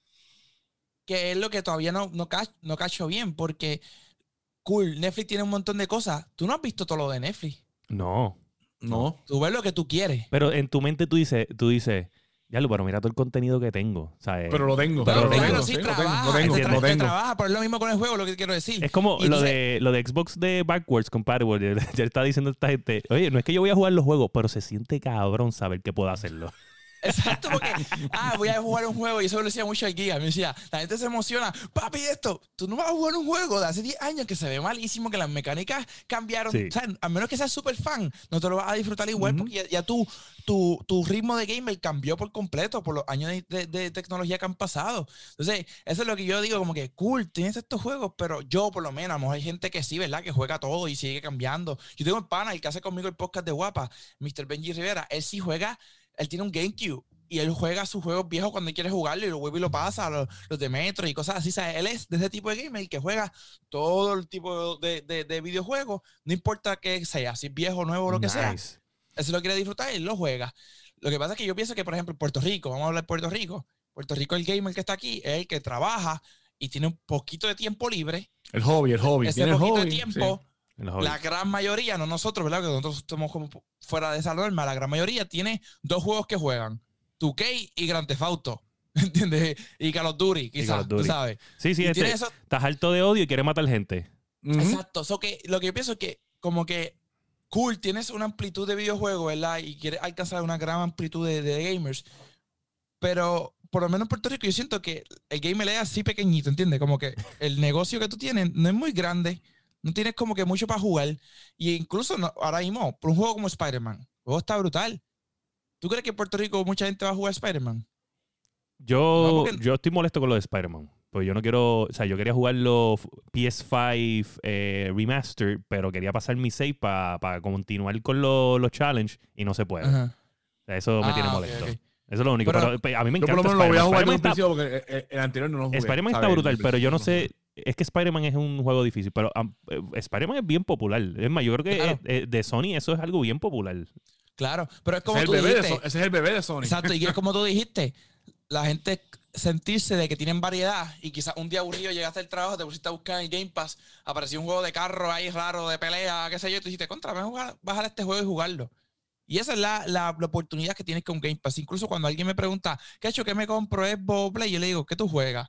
que es lo que todavía no, no, ca- no cacho bien, porque, cool, Netflix tiene un montón de cosas. Tú no has visto todo lo de Netflix. No. No. Tú ves lo que tú quieres. Pero en tu mente tú dices, tú dices, ya lo, pero mira todo el contenido que tengo. ¿sabes? Pero lo tengo. Pero lo lo tengo, sí, sí, lo tengo, trabaja, lo tengo, lo trabaja, pero es lo mismo con el juego, lo que quiero decir. es como lo entonces- de, lo de Xbox de Backwards Compatible. Ya está diciendo esta gente, oye, no es que yo voy a jugar los juegos, pero se siente cabrón saber que puedo hacerlo. Exacto, porque, ah, voy a jugar un juego y eso lo decía mucho el guía. Me decía, la gente se emociona, papi, esto, tú no vas a jugar un juego de hace 10 años que se ve malísimo, que las mecánicas cambiaron. Sí. O sea, a menos que seas súper fan, no te lo vas a disfrutar igual Ujú. porque ya, ya tu, tu, tu ritmo de gamer cambió por completo por los años de, de- de tecnología que han pasado. Entonces, eso es lo que yo digo, como que cool, tienes estos juegos, pero yo por lo menos, a lo mejor hay gente que sí, ¿verdad? Que juega todo y sigue cambiando. Yo tengo el pana, el que hace conmigo el podcast de Guapa, Mr. Benji Rivera, él sí juega, él tiene un GameCube y él juega sus juegos viejos cuando él quiere jugarlo y lo vuelve y lo pasa, los, de Metro y cosas así. Él es de ese tipo de gamer que juega todo el tipo de, de- de videojuegos, no importa que sea, si es viejo, nuevo lo que sea. Nice. Él se lo quiere disfrutar y él lo juega. Lo que pasa es que yo pienso que, por ejemplo, Puerto Rico, vamos a hablar de Puerto Rico. Puerto Rico, el gamer que está aquí es el que trabaja y tiene un poquito de tiempo libre. El hobby, el hobby. Ese Tiene el poquito hobby. de tiempo, En los hobbies. La gran mayoría, no nosotros, ¿verdad? Que nosotros estamos como fuera de esa norma. La gran mayoría tiene dos juegos que juegan: 2K y Grand Theft Auto. ¿Entiendes? Y Call of Duty, quizás, tú sabes. Sí, sí, este, eso, estás harto de odio y quieres matar gente. Exacto. So que lo que yo pienso es que, como que, cool, tienes una amplitud de videojuegos, ¿verdad? Y quieres alcanzar una gran amplitud de, de gamers. Pero, por lo menos en Puerto Rico, yo siento que el gamer es así pequeñito, ¿entiendes? Como que el negocio que tú tienes no es muy grande. No tienes como que mucho para jugar. Y incluso no- ahora mismo, por un juego como Spider-Man, el juego está brutal. ¿Tú crees que en Puerto Rico mucha gente va a jugar Spider-Man? Yo, No, porque- yo estoy molesto con lo de Spider-Man. Pues yo no quiero, o sea, yo quería jugarlo PS5 eh, Remaster, pero quería pasar mi save para continuar con los los challenge y no se puede. Ajá. O sea, eso me Ah, tiene ok, molesto. Eso es lo único. Pero- Pero, pe- a mí me Yo por encanta lo menos lo voy a Spider-Man. jugar un principio porque eh, el anterior no lo jugué. Spider-Man está brutal, El pero yo no sé. Es que Spider-Man es un juego difícil, pero um, eh, Spider-Man es bien popular. Es más, yo creo que Claro. eh, eh, de Sony eso es algo bien popular. Claro, pero es como Ese es, tú el bebé de dijiste. So- ese es el bebé de Sony. Exacto, y es como tú dijiste, la gente sentirse de que tienen variedad y quizás un día aburrido llegaste al trabajo, te pusiste a buscar en Game Pass, apareció un juego de carro ahí raro, de pelea, qué sé yo, y tú dijiste, contra, me jugar, bajar este juego y jugarlo. Y esa es la, la- la oportunidad que tienes con Game Pass. Incluso cuando alguien me pregunta, ¿qué hecho? ¿Qué me compro? ¿Es Play? Yo le digo, ¿qué tú juegas?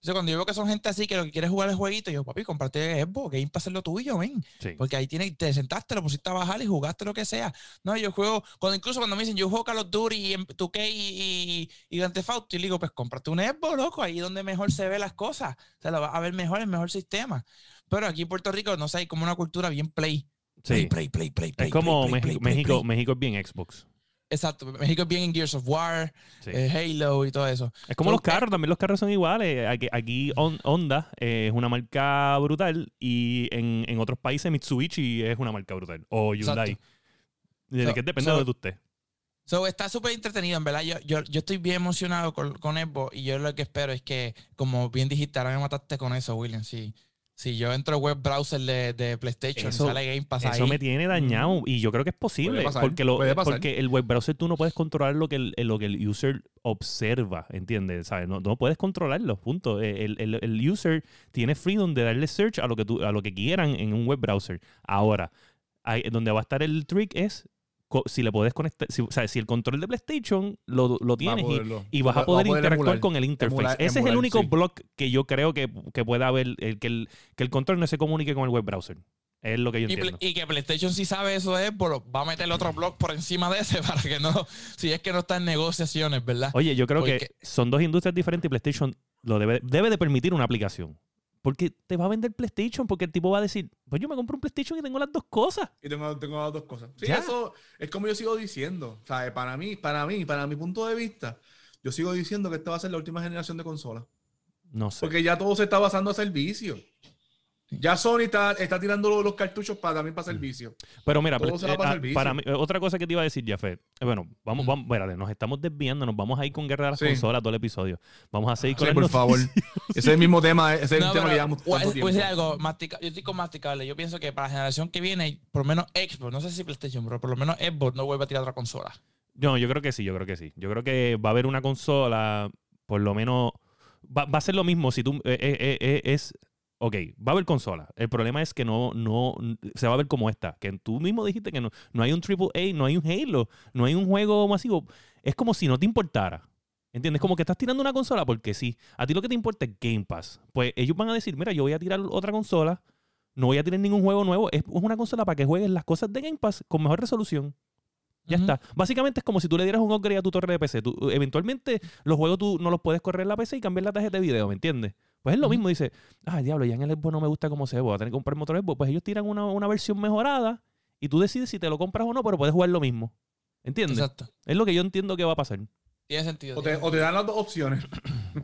Entonces, cuando yo veo que son gente así que lo que quiere es jugar el jueguito, yo, papi, comprate Xbox, Game Pass es lo tuyo, ven. Sí. Porque ahí tienes, te sentaste, lo pusiste a bajar y jugaste lo que sea. No, yo juego, cuando incluso cuando me dicen, yo juego Call of Duty y en 2K y, y, y Grand Theft Auto, y le digo, pues cómprate un Xbox, loco, ahí es donde mejor se ve las cosas. O sea, lo vas a ver mejor, el mejor sistema. Pero aquí en Puerto Rico, no sé, hay como una cultura bien play. Play, Sí. play, play, play, play. Es como play, play, México, play, play, México, play. México es bien Xbox. Exacto, México es bien en Gears of War, Sí. eh, Halo y todo eso. Es como So, los carros, también los carros son iguales. Aquí, aquí Hon- Honda eh, es una marca brutal y en, en otros países Mitsubishi es una marca brutal. O Hyundai. De So- qué depende so- de usted. So, está súper entretenido, en verdad. Yo, yo, yo estoy bien emocionado con, con Xbox y yo lo que espero es que, como bien dijiste, ahora me mataste con eso, William. Si, si yo entro al web browser de, de PlayStation Eso- y sale Game Pass Eso ahí. me tiene dañado y yo creo que es posible Puede pasar, porque, lo, puede pasar. porque el web browser tú no puedes controlar lo que el, lo que el user observa, ¿entiendes? ¿Sabes? No, no puedes controlarlo, punto. El, el- el user tiene freedom de darle search a lo que tú, a lo que quieran en un web browser. Ahora, ahí- donde va a estar el trick es si le puedes conectar, si, o sea, si el control de PlayStation lo, lo tienes y, poderlo. y vas a Va- poder interactuar emular. con el interface. emular- Ese es el único sí. block que yo creo que, que pueda haber, el, que, el, que el control no se comunique con el web browser. Es lo que yo Y, entiendo. Y que PlayStation si sabe eso de Xbox, va a meter otro blog por encima de ese para que no, si es que no está en negociaciones, ¿verdad? Oye, yo creo que son dos industrias diferentes y PlayStation lo debe, debe de permitir una aplicación. Porque te va a vender PlayStation, porque el tipo va a decir, pues yo me compro un PlayStation y tengo las dos cosas. Y tengo, tengo las dos cosas. Sí, Ya. eso es como yo sigo diciendo. ¿sabes? Para mí, para mí, para mi punto de vista, yo sigo diciendo que esta va a ser la última generación de consolas. No sé. Porque ya todo se está basando a servicio. Ya Sony está, está tirando los, cartuchos para, también para servicio. Pero mira, eh, para ah, servicio. para mí, eh, otra cosa que te iba a decir, Jafet. eh, Bueno, vamos, vamos, espérate, nos estamos desviando, nos vamos a ir con Guerra de las Sí. Consolas todo el episodio. Vamos a seguir con Sí, las por favor. Ese es el mismo tema, ese es el No, tema pero que llevamos tanto voy a decir tiempo. algo, mastica- yo estoy con masticable. Yo pienso que para la generación que viene, por lo menos Xbox, no sé si PlayStation, pero por lo menos Xbox no vuelve a tirar otra consola. No, yo creo que sí, yo creo que sí. Yo creo que va a haber una consola, por lo menos, va, va a ser lo mismo si tú, eh, eh, eh, eh, es, ok, va a haber consola. El problema es que no, no, se va a ver como esta, que tú mismo dijiste que no, no hay un AAA, no hay un Halo, no hay un juego masivo. Es como si no te importara. ¿Entiendes? Como que estás tirando una consola porque sí. A ti lo que te importa es Game Pass. Pues ellos van a decir, mira, yo voy a tirar otra consola, no voy a tirar ningún juego nuevo. Es una consola para que juegues las cosas de Game Pass con mejor resolución. Ya está. Básicamente es como si tú le dieras un upgrade a tu torre de PC. Tú, eventualmente los juegos tú no los puedes correr en la PC y cambiar la tarjeta de video, ¿me entiendes? Pues es lo mismo, dice, ah, diablo, ya en el Xbox no me gusta cómo se ve, voy a tener que comprarme otro Xbox. Pues ellos tiran una, una versión mejorada y tú decides si te lo compras o no, pero puedes jugar lo mismo. ¿Entiendes? Exacto. Es lo que yo entiendo que va a pasar. Tiene sentido. O te, o te dan las dos opciones.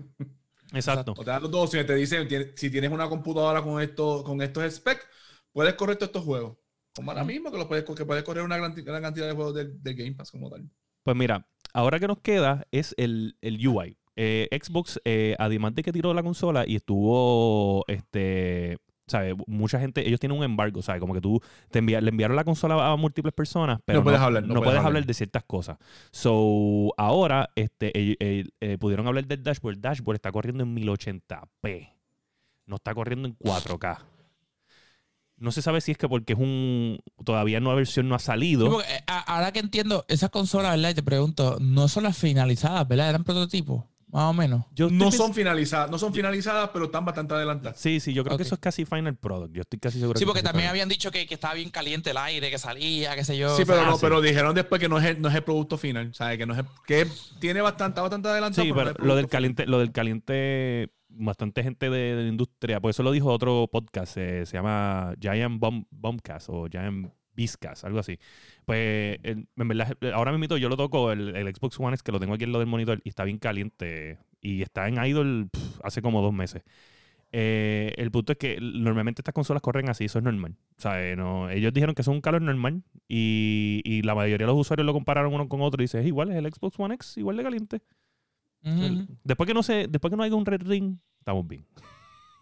Exacto. O te dan las dos opciones. Te dicen, si tienes una computadora con, esto, con estos specs, puedes correr todos estos juegos. Como ahora mismo, que, lo puedes, que puedes correr una gran, gran cantidad de juegos del, del Game Pass como tal. Pues mira, ahora que nos queda es el, el UI. Eh, Xbox, eh, además de que tiró la consola y estuvo, este, ¿sabes? Mucha gente, ellos tienen un embargo, ¿sabes? Como que tú te envía- le enviaron la consola a múltiples personas, pero no, puedes hablar, no no puedes puedes hablar. hablar de ciertas cosas. So, ahora, este, eh, eh, eh, pudieron hablar del dashboard. El dashboard está corriendo en 1080p. No está corriendo en 4K. No se sabe si es que porque es un. Todavía una versión no ha salido. Porque, eh, ahora que entiendo, esas consolas, ¿verdad? Y te pregunto, no son las finalizadas, ¿verdad? Eran prototipos, más o menos. Yo No son finalizadas, no son finalizadas, pero están bastante adelantadas. Sí, sí, yo creo que eso es casi final product. Yo estoy casi seguro Sí, que porque también final. habían dicho que, que estaba bien caliente el aire, que salía, qué sé yo. Sí, o sea, pero, ah, no, sí. pero dijeron después que no es el, no es el producto final. ¿sabes? Que, no es el- que tiene bastante, bastante adelantado. Sí, pero lo del final. caliente, lo del caliente, bastante gente de, de la industria, por eso lo dijo otro podcast, eh, se llama Giant Bomb, Bombcast o Giant Beastcast, algo así. Pues, en verdad, ahora mismo yo lo toco, el, el Xbox One es que lo tengo aquí en lo del monitor y está bien caliente. Y está en idle pff, hace como dos meses. Eh, el punto es que normalmente estas consolas corren así, eso es normal. O sea, no, ellos dijeron que es un calor normal y, y la mayoría de los usuarios lo compararon uno con otro y dicen, es igual, es el Xbox One X, igual de caliente. Después que no se, después que no haya un Red Ring, estamos bien.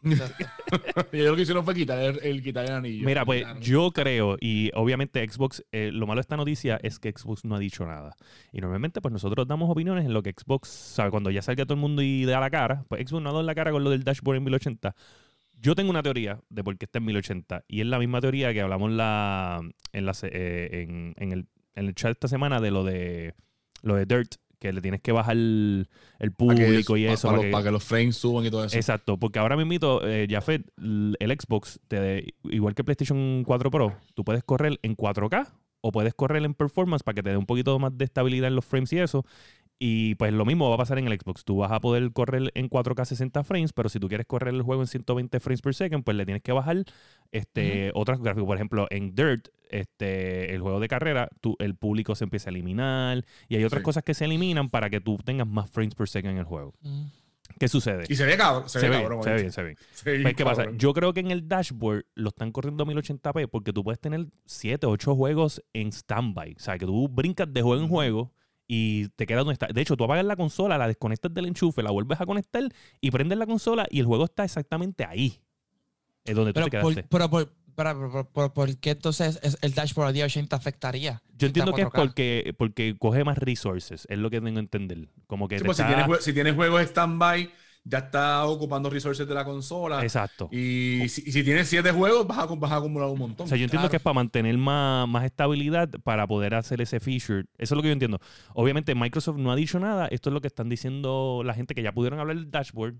y ellos lo que hicieron fue quitar el, el quitar el anillo. Mira, pues yo creo, y obviamente Xbox, eh, lo malo de esta noticia es que Xbox no ha dicho nada. Y normalmente, pues nosotros damos opiniones en lo que Xbox sabe. Cuando ya salga todo el mundo y da la cara, pues Xbox no ha dado la cara con lo del dashboard en 1080. Yo tengo una teoría de por qué está en 1080, y es la misma teoría que hablamos la, en, la, eh, en, en el, en el chat esta semana de lo de lo de Dirt, que le tienes que bajar el, público y eso. Para, que- para que los frames suban y todo eso. Exacto, porque ahora mismo, eh, Jafet, el Xbox, te, igual que PlayStation 4 Pro, tú puedes correr en 4K o puedes correr en performance para que te dé un poquito más de estabilidad en los frames y eso. Y pues lo mismo va a pasar en el Xbox. Tú vas a poder correr en 4K 60 frames, pero si tú quieres correr el juego en 120 frames per second, pues le tienes que bajar este, otras gráficos. Por ejemplo, en Dirt, este, el juego de carrera, tú, el público se empieza a eliminar y hay otras Sí. cosas que se eliminan para que tú tengas más frames per second en el juego. ¿Qué sucede? Y se ve cabrón. Se, Se ve cabrón. se ve se ve. Se Pues, ¿Qué pasa? Yo creo que en el dashboard lo están corriendo a 1080p porque tú puedes tener 7, 8 juegos en standby. O sea, que tú brincas de juego en juego y te quedas donde está. De hecho, tú apagas la consola, la desconectas del enchufe, la vuelves a conectar y prendes la consola y el juego está exactamente ahí. Es donde tú Pero, te por, quedaste. pero por, para- por, por- ¿por qué entonces es- el dashboard a 1080 afectaría? Yo entiendo que es 4K. porque, porque coge más resources, es lo que tengo que entender. Como que Sí, te pues, si, tienes, si tienes juegos stand-by, ya está ocupando resources de la consola. Exacto. Y si, y si tienes siete juegos, vas a, vas a acumular un montón. O sea, yo entiendo Claro. que es para mantener más, más estabilidad para poder hacer ese feature. Eso es lo que yo entiendo. Obviamente Microsoft no ha dicho nada. Esto es lo que están diciendo la gente que ya pudieron hablar del dashboard.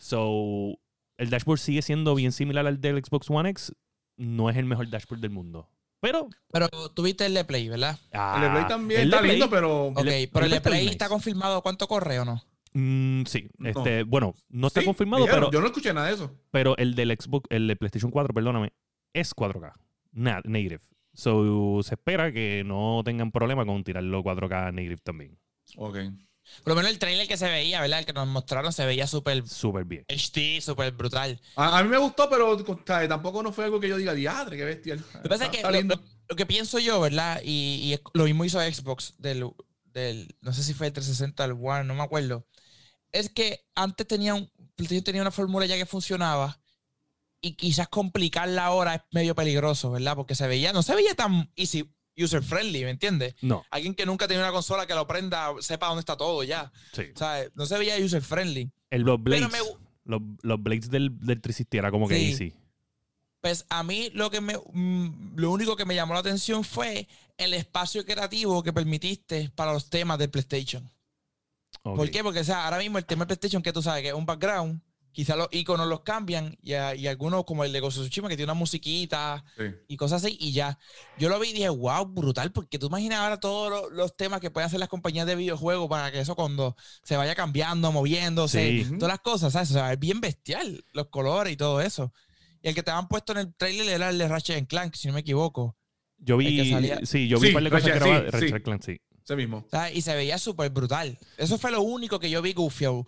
So, el dashboard sigue siendo bien similar al del Xbox One X. No es el mejor dashboard del mundo. Pero... Pero tuviste el de Play, ¿verdad? el de Play ah, también está Play, lindo, pero. Ok, El- pero el de está Play nice. está confirmado cuánto corre o no. mm, sí. No. Este, bueno, no está Sí, confirmado, dijeron, pero, Yo no escuché nada de eso. pero el del Xbox, el de PlayStation 4, perdóname, es 4K. Na- native. So, se espera que no tengan problema con tirarlo 4K native también. Ok. Por lo menos el trailer que se veía, ¿verdad? El que nos mostraron se veía súper Súper bien. HD, súper brutal. A, a mí me gustó, pero o sea, tampoco no fue algo que yo diga, diadre, qué bestia. Lo que pasa es que lo, lindo. lo- lo que pienso yo, ¿verdad? Y, lo mismo hizo Xbox del, del, no sé si fue el 360 al One, no me acuerdo. Es que antes tenía un, PlayStation tenía una fórmula ya que funcionaba y quizás complicarla ahora es medio peligroso, ¿verdad? Porque se veía, no se veía tan easy, user friendly, ¿me entiendes? No, Alguien que nunca tenía una consola que lo prenda, sepa dónde está todo ya. sí. O sea, no se veía user friendly. El, los Blades, me los, los Blades del, del 360 era como que Sí. easy. Pues a mí lo que me mm, lo único que me llamó la atención fue el espacio creativo que permitiste para los temas del PlayStation. ¿Por qué? Porque o sea, ahora mismo el tema del PlayStation que tú sabes que es un background, quizás los iconos los cambian y, a- y algunos como el de Ghost of Tsushima que tiene una musiquita Sí. y cosas así y ya. Yo lo vi y dije, wow, brutal, porque tú imaginas ahora todos los, los temas que pueden hacer las compañías de videojuegos para que eso cuando se vaya cambiando, moviéndose, Sí. todas las cosas, ¿sabes? O sea, es bien bestial, los colores y todo eso. Y el que te habían puesto en el trailer era el de Ratchet Clank, si no me equivoco. Yo que vi, salía- sí, yo vi Sí, un par de cosas Ratchet, que grababa sí, Ratchet. Clank, sí. Ese mismo. ¿sabes? Y se veía súper brutal. Eso fue lo único que yo vi gufiado.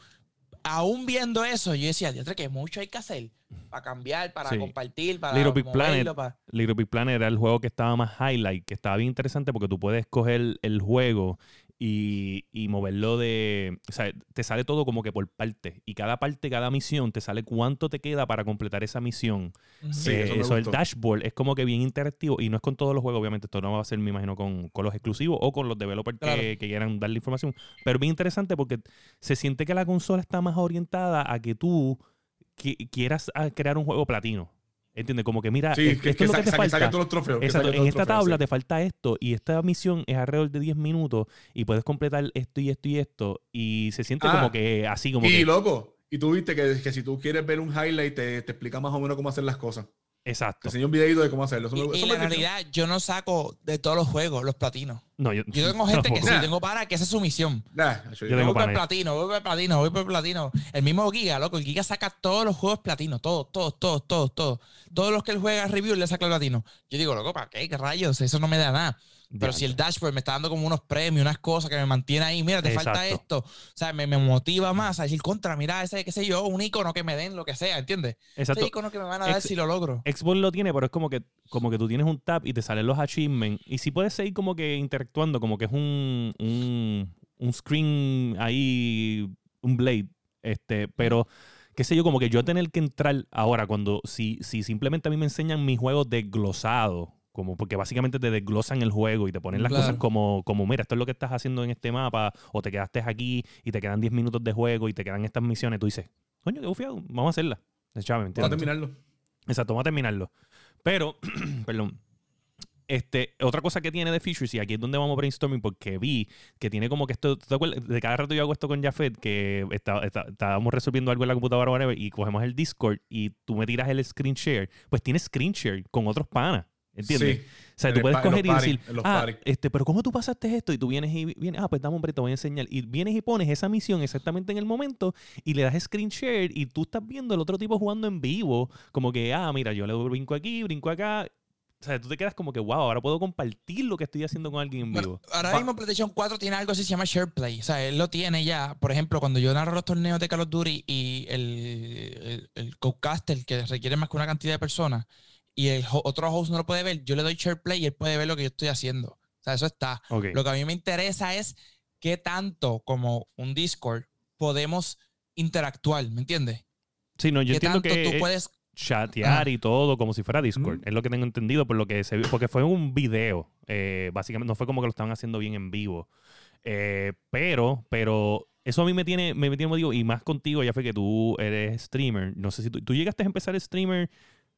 Aún viendo eso, yo decía, Dios, que mucho hay que hacer para cambiar, para Sí. compartir, para Little Big Planet. para- Little Big Planet era el juego que estaba más highlight, que estaba bien interesante porque tú puedes coger el juego y, y moverlo de... O sea, te sale todo como que por parte. Y cada parte, cada misión, te sale cuánto te queda para completar esa misión. Sí, Eh, eso me eso, el dashboard es como que bien interactivo y no es con todos los juegos, obviamente. Esto no va a ser, me imagino, con, con los exclusivos o con los developers Claro. que, que quieran darle información. Pero bien interesante porque se siente que la consola está más orientada a que tú qui- quieras ah, crear un juego platino. ¿Entiendes? Como que mira, Sí, que, esto que es lo que te sa- que saque falta. todos los trofeos. Exacto, En esta trofeos, tabla sí. te falta esto y esta misión es alrededor de 10 minutos y puedes completar esto y esto y esto y se siente Ah. como que así como Y que loco, y tú viste que, que si tú quieres ver un highlight, te, te explica más o menos cómo hacer las cosas. Exacto. un videito de cómo hacerlo. Eso Y, me- y eso la me divirtió. realidad, yo no saco de todos los juegos los platinos. No, yo, Yo tengo gente que sí, Nah. tengo para que esa es su misión. Nah, yo- Yo tengo voy por el platino, voy por el platino, voy por el platino. El mismo Giga, loco. El Giga saca todos los juegos platino. Todos, todos, todos, todos, todos. Todos los que él juega review le saca el platino. Yo digo, loco, ¿para qué? ¿Qué rayos? Eso no me da nada. Pero si el dashboard me está dando como unos premios, unas cosas que me mantiene ahí, mira, te falta esto. O sea, me, me motiva más a decir contra, mira, ese, qué sé yo, un icono que me den, lo que sea, ¿entiendes? Exacto. Ese icono que me van a dar Ex- si lo logro. Xbox lo tiene, pero es como que, como que tú tienes un tab y te salen los achievements. Y si puedes seguir como que interactuando, como que es un, un, un screen ahí, un blade. Este, pero, qué sé yo, como que yo tener que entrar ahora cuando, si, si simplemente a mí me enseñan mis juegos desglosados, como porque básicamente te desglosan el juego y te ponen las Claro. cosas como, como, mira, esto es lo que estás haciendo en este mapa, o te quedaste aquí y te quedan 10 minutos de juego y te quedan estas misiones, tú dices, coño, qué bufiado, vamos a hacerla. Chave, ¿me Vamos a terminarlo. Exacto, vamos a terminarlo. Pero, perdón. Este, otra cosa que tiene de features, y aquí es donde vamos brainstorming, porque vi que tiene como que esto, ¿tú te acuerdas? De cada rato yo hago esto con Jafet, que está- está- estábamos resolviendo algo en la computadora o whatever, y cogemos el Discord y tú me tiras el screen share. Pues tiene screen share con otros panas. ¿Entiendes? Sí. O sea, En tú puedes coger y party, decir, ah, party". este, pero ¿cómo tú pasaste esto? Y tú vienes y vienes, ah, pues dame un break, te voy a enseñar. Y vienes y pones esa misión exactamente en el momento y le das screen share y tú estás viendo el otro tipo jugando en vivo, como que, ah, mira, yo le brinco aquí, brinco acá. O sea, tú te quedas como que, wow, ahora puedo compartir lo que estoy haciendo con alguien en Bueno, vivo. ahora Va- mismo PlayStation 4 tiene algo así que se llama SharePlay. O sea, él lo tiene ya. Por ejemplo, cuando yo narro los torneos de Call of Duty y el, el, el que requiere más que una cantidad de personas, y el otro host no lo puede ver, yo le doy SharePlay y él puede ver lo que yo estoy haciendo. O sea, eso está. Ok. Lo que a mí me interesa es qué tanto como un Discord podemos interactuar, ¿me entiendes? Sí, no, yo ¿Qué entiendo tanto que tú puedes... chatear y todo como si fuera Discord. Ujú. Es lo que tengo entendido por lo que se vio. Porque fue un video. eh, básicamente no fue como que lo estaban haciendo bien en vivo. Eh, pero, pero eso a mí me tiene, me tiene motivo. Y más contigo, ya fue que tú eres streamer. No sé si tú, tú llegaste a empezar streamer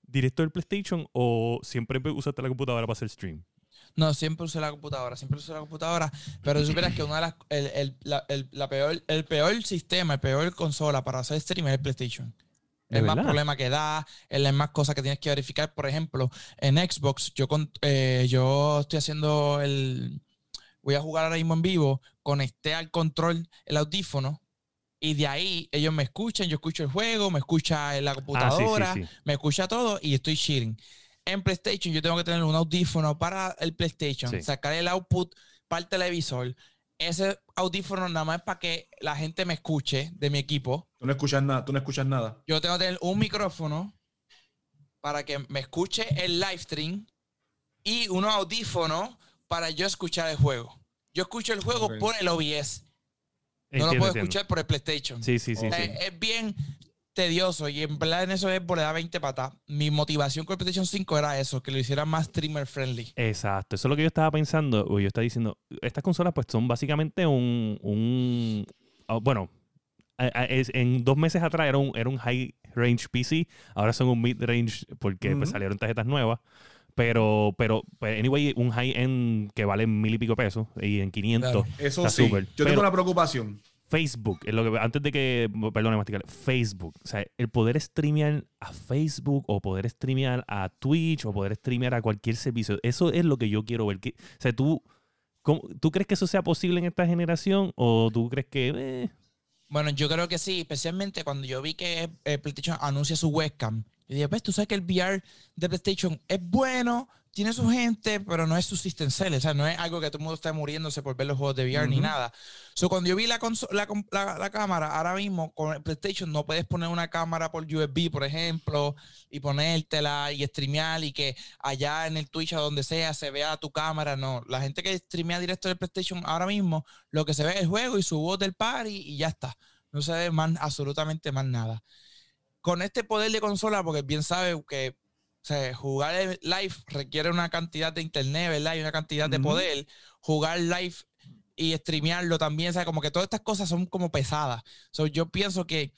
directo del PlayStation o siempre usaste la computadora para hacer stream. No, siempre usé la computadora, siempre usé la computadora, pero si supieras que una de las, el, el- la, el- la peor, el peor sistema, el peor consola para hacer stream es el PlayStation. ¿De El más problema que da, es las más cosas que tienes que verificar. Por ejemplo, en Xbox, yo, con- eh, yo estoy haciendo el. Voy a jugar ahora mismo en vivo, conecté al control el audífono y de ahí ellos me escuchan, yo escucho el juego, me escucha en la Ah, sí, computadora, sí, sí. me escucha todo y estoy cheating. En PlayStation yo tengo que tener un audífono para el PlayStation, Sí. sacar el output para el televisor. Ese audífono nada más es para que la gente me escuche de mi equipo. Tú no escuchas nada. Tú no escuchas nada. Yo tengo que tener un micrófono para que me escuche el live stream y unos audífonos para yo escuchar el juego. Yo escucho el juego por el OBS. No lo puedo entiendo. escuchar por el PlayStation. Sí, sí, sí. O sea, sí. Es, es bien tedioso y en verdad en eso es por le da 20 patas. Mi motivación con el PlayStation 5 era eso, que lo hiciera más streamer friendly. Exacto, eso es lo que yo estaba pensando, o yo estaba diciendo, estas consolas pues son básicamente un, un ah, bueno, en dos meses atrás era un, era un high range PC, ahora son un mid range porque pues, salieron tarjetas nuevas, pero, pero, pues, anyway, un high end que vale mil y pico pesos y en 500. Claro. Eso Está sí. súper. Yo Pero- tengo una preocupación. Facebook, es lo que, antes de que, perdón, masticar, Facebook, o sea, el poder streamear a Facebook o poder streamear a Twitch o poder streamear a cualquier servicio, eso es lo que yo quiero ver. Que, o sea, ¿tú, cómo- ¿tú crees que eso sea posible en esta generación o tú crees que... eh, Bueno, yo creo que sí, especialmente cuando yo vi que eh, PlayStation anuncia su webcam. Y dije, pues tú sabes que el VR de PlayStation es bueno, tiene su gente, pero no es su system seller. O sea, no es algo que todo el mundo está muriéndose por ver los juegos de VR ni nada. So, cuando yo vi la, la, la- la cámara, ahora mismo con el PlayStation no puedes poner una cámara por USB, por ejemplo, y ponértela y streamear y que allá en el Twitch o donde sea se vea tu cámara. No, la gente que streamea directo del PlayStation ahora mismo, lo que se ve es el juego y su voz del party y ya está. No se ve más, absolutamente más nada. Con este poder de consola, porque bien sabe que o sea, jugar live requiere una cantidad de internet, ¿verdad? Y una cantidad de poder. Jugar live y streamearlo también, o sea, como que todas estas cosas son como pesadas. So, yo pienso que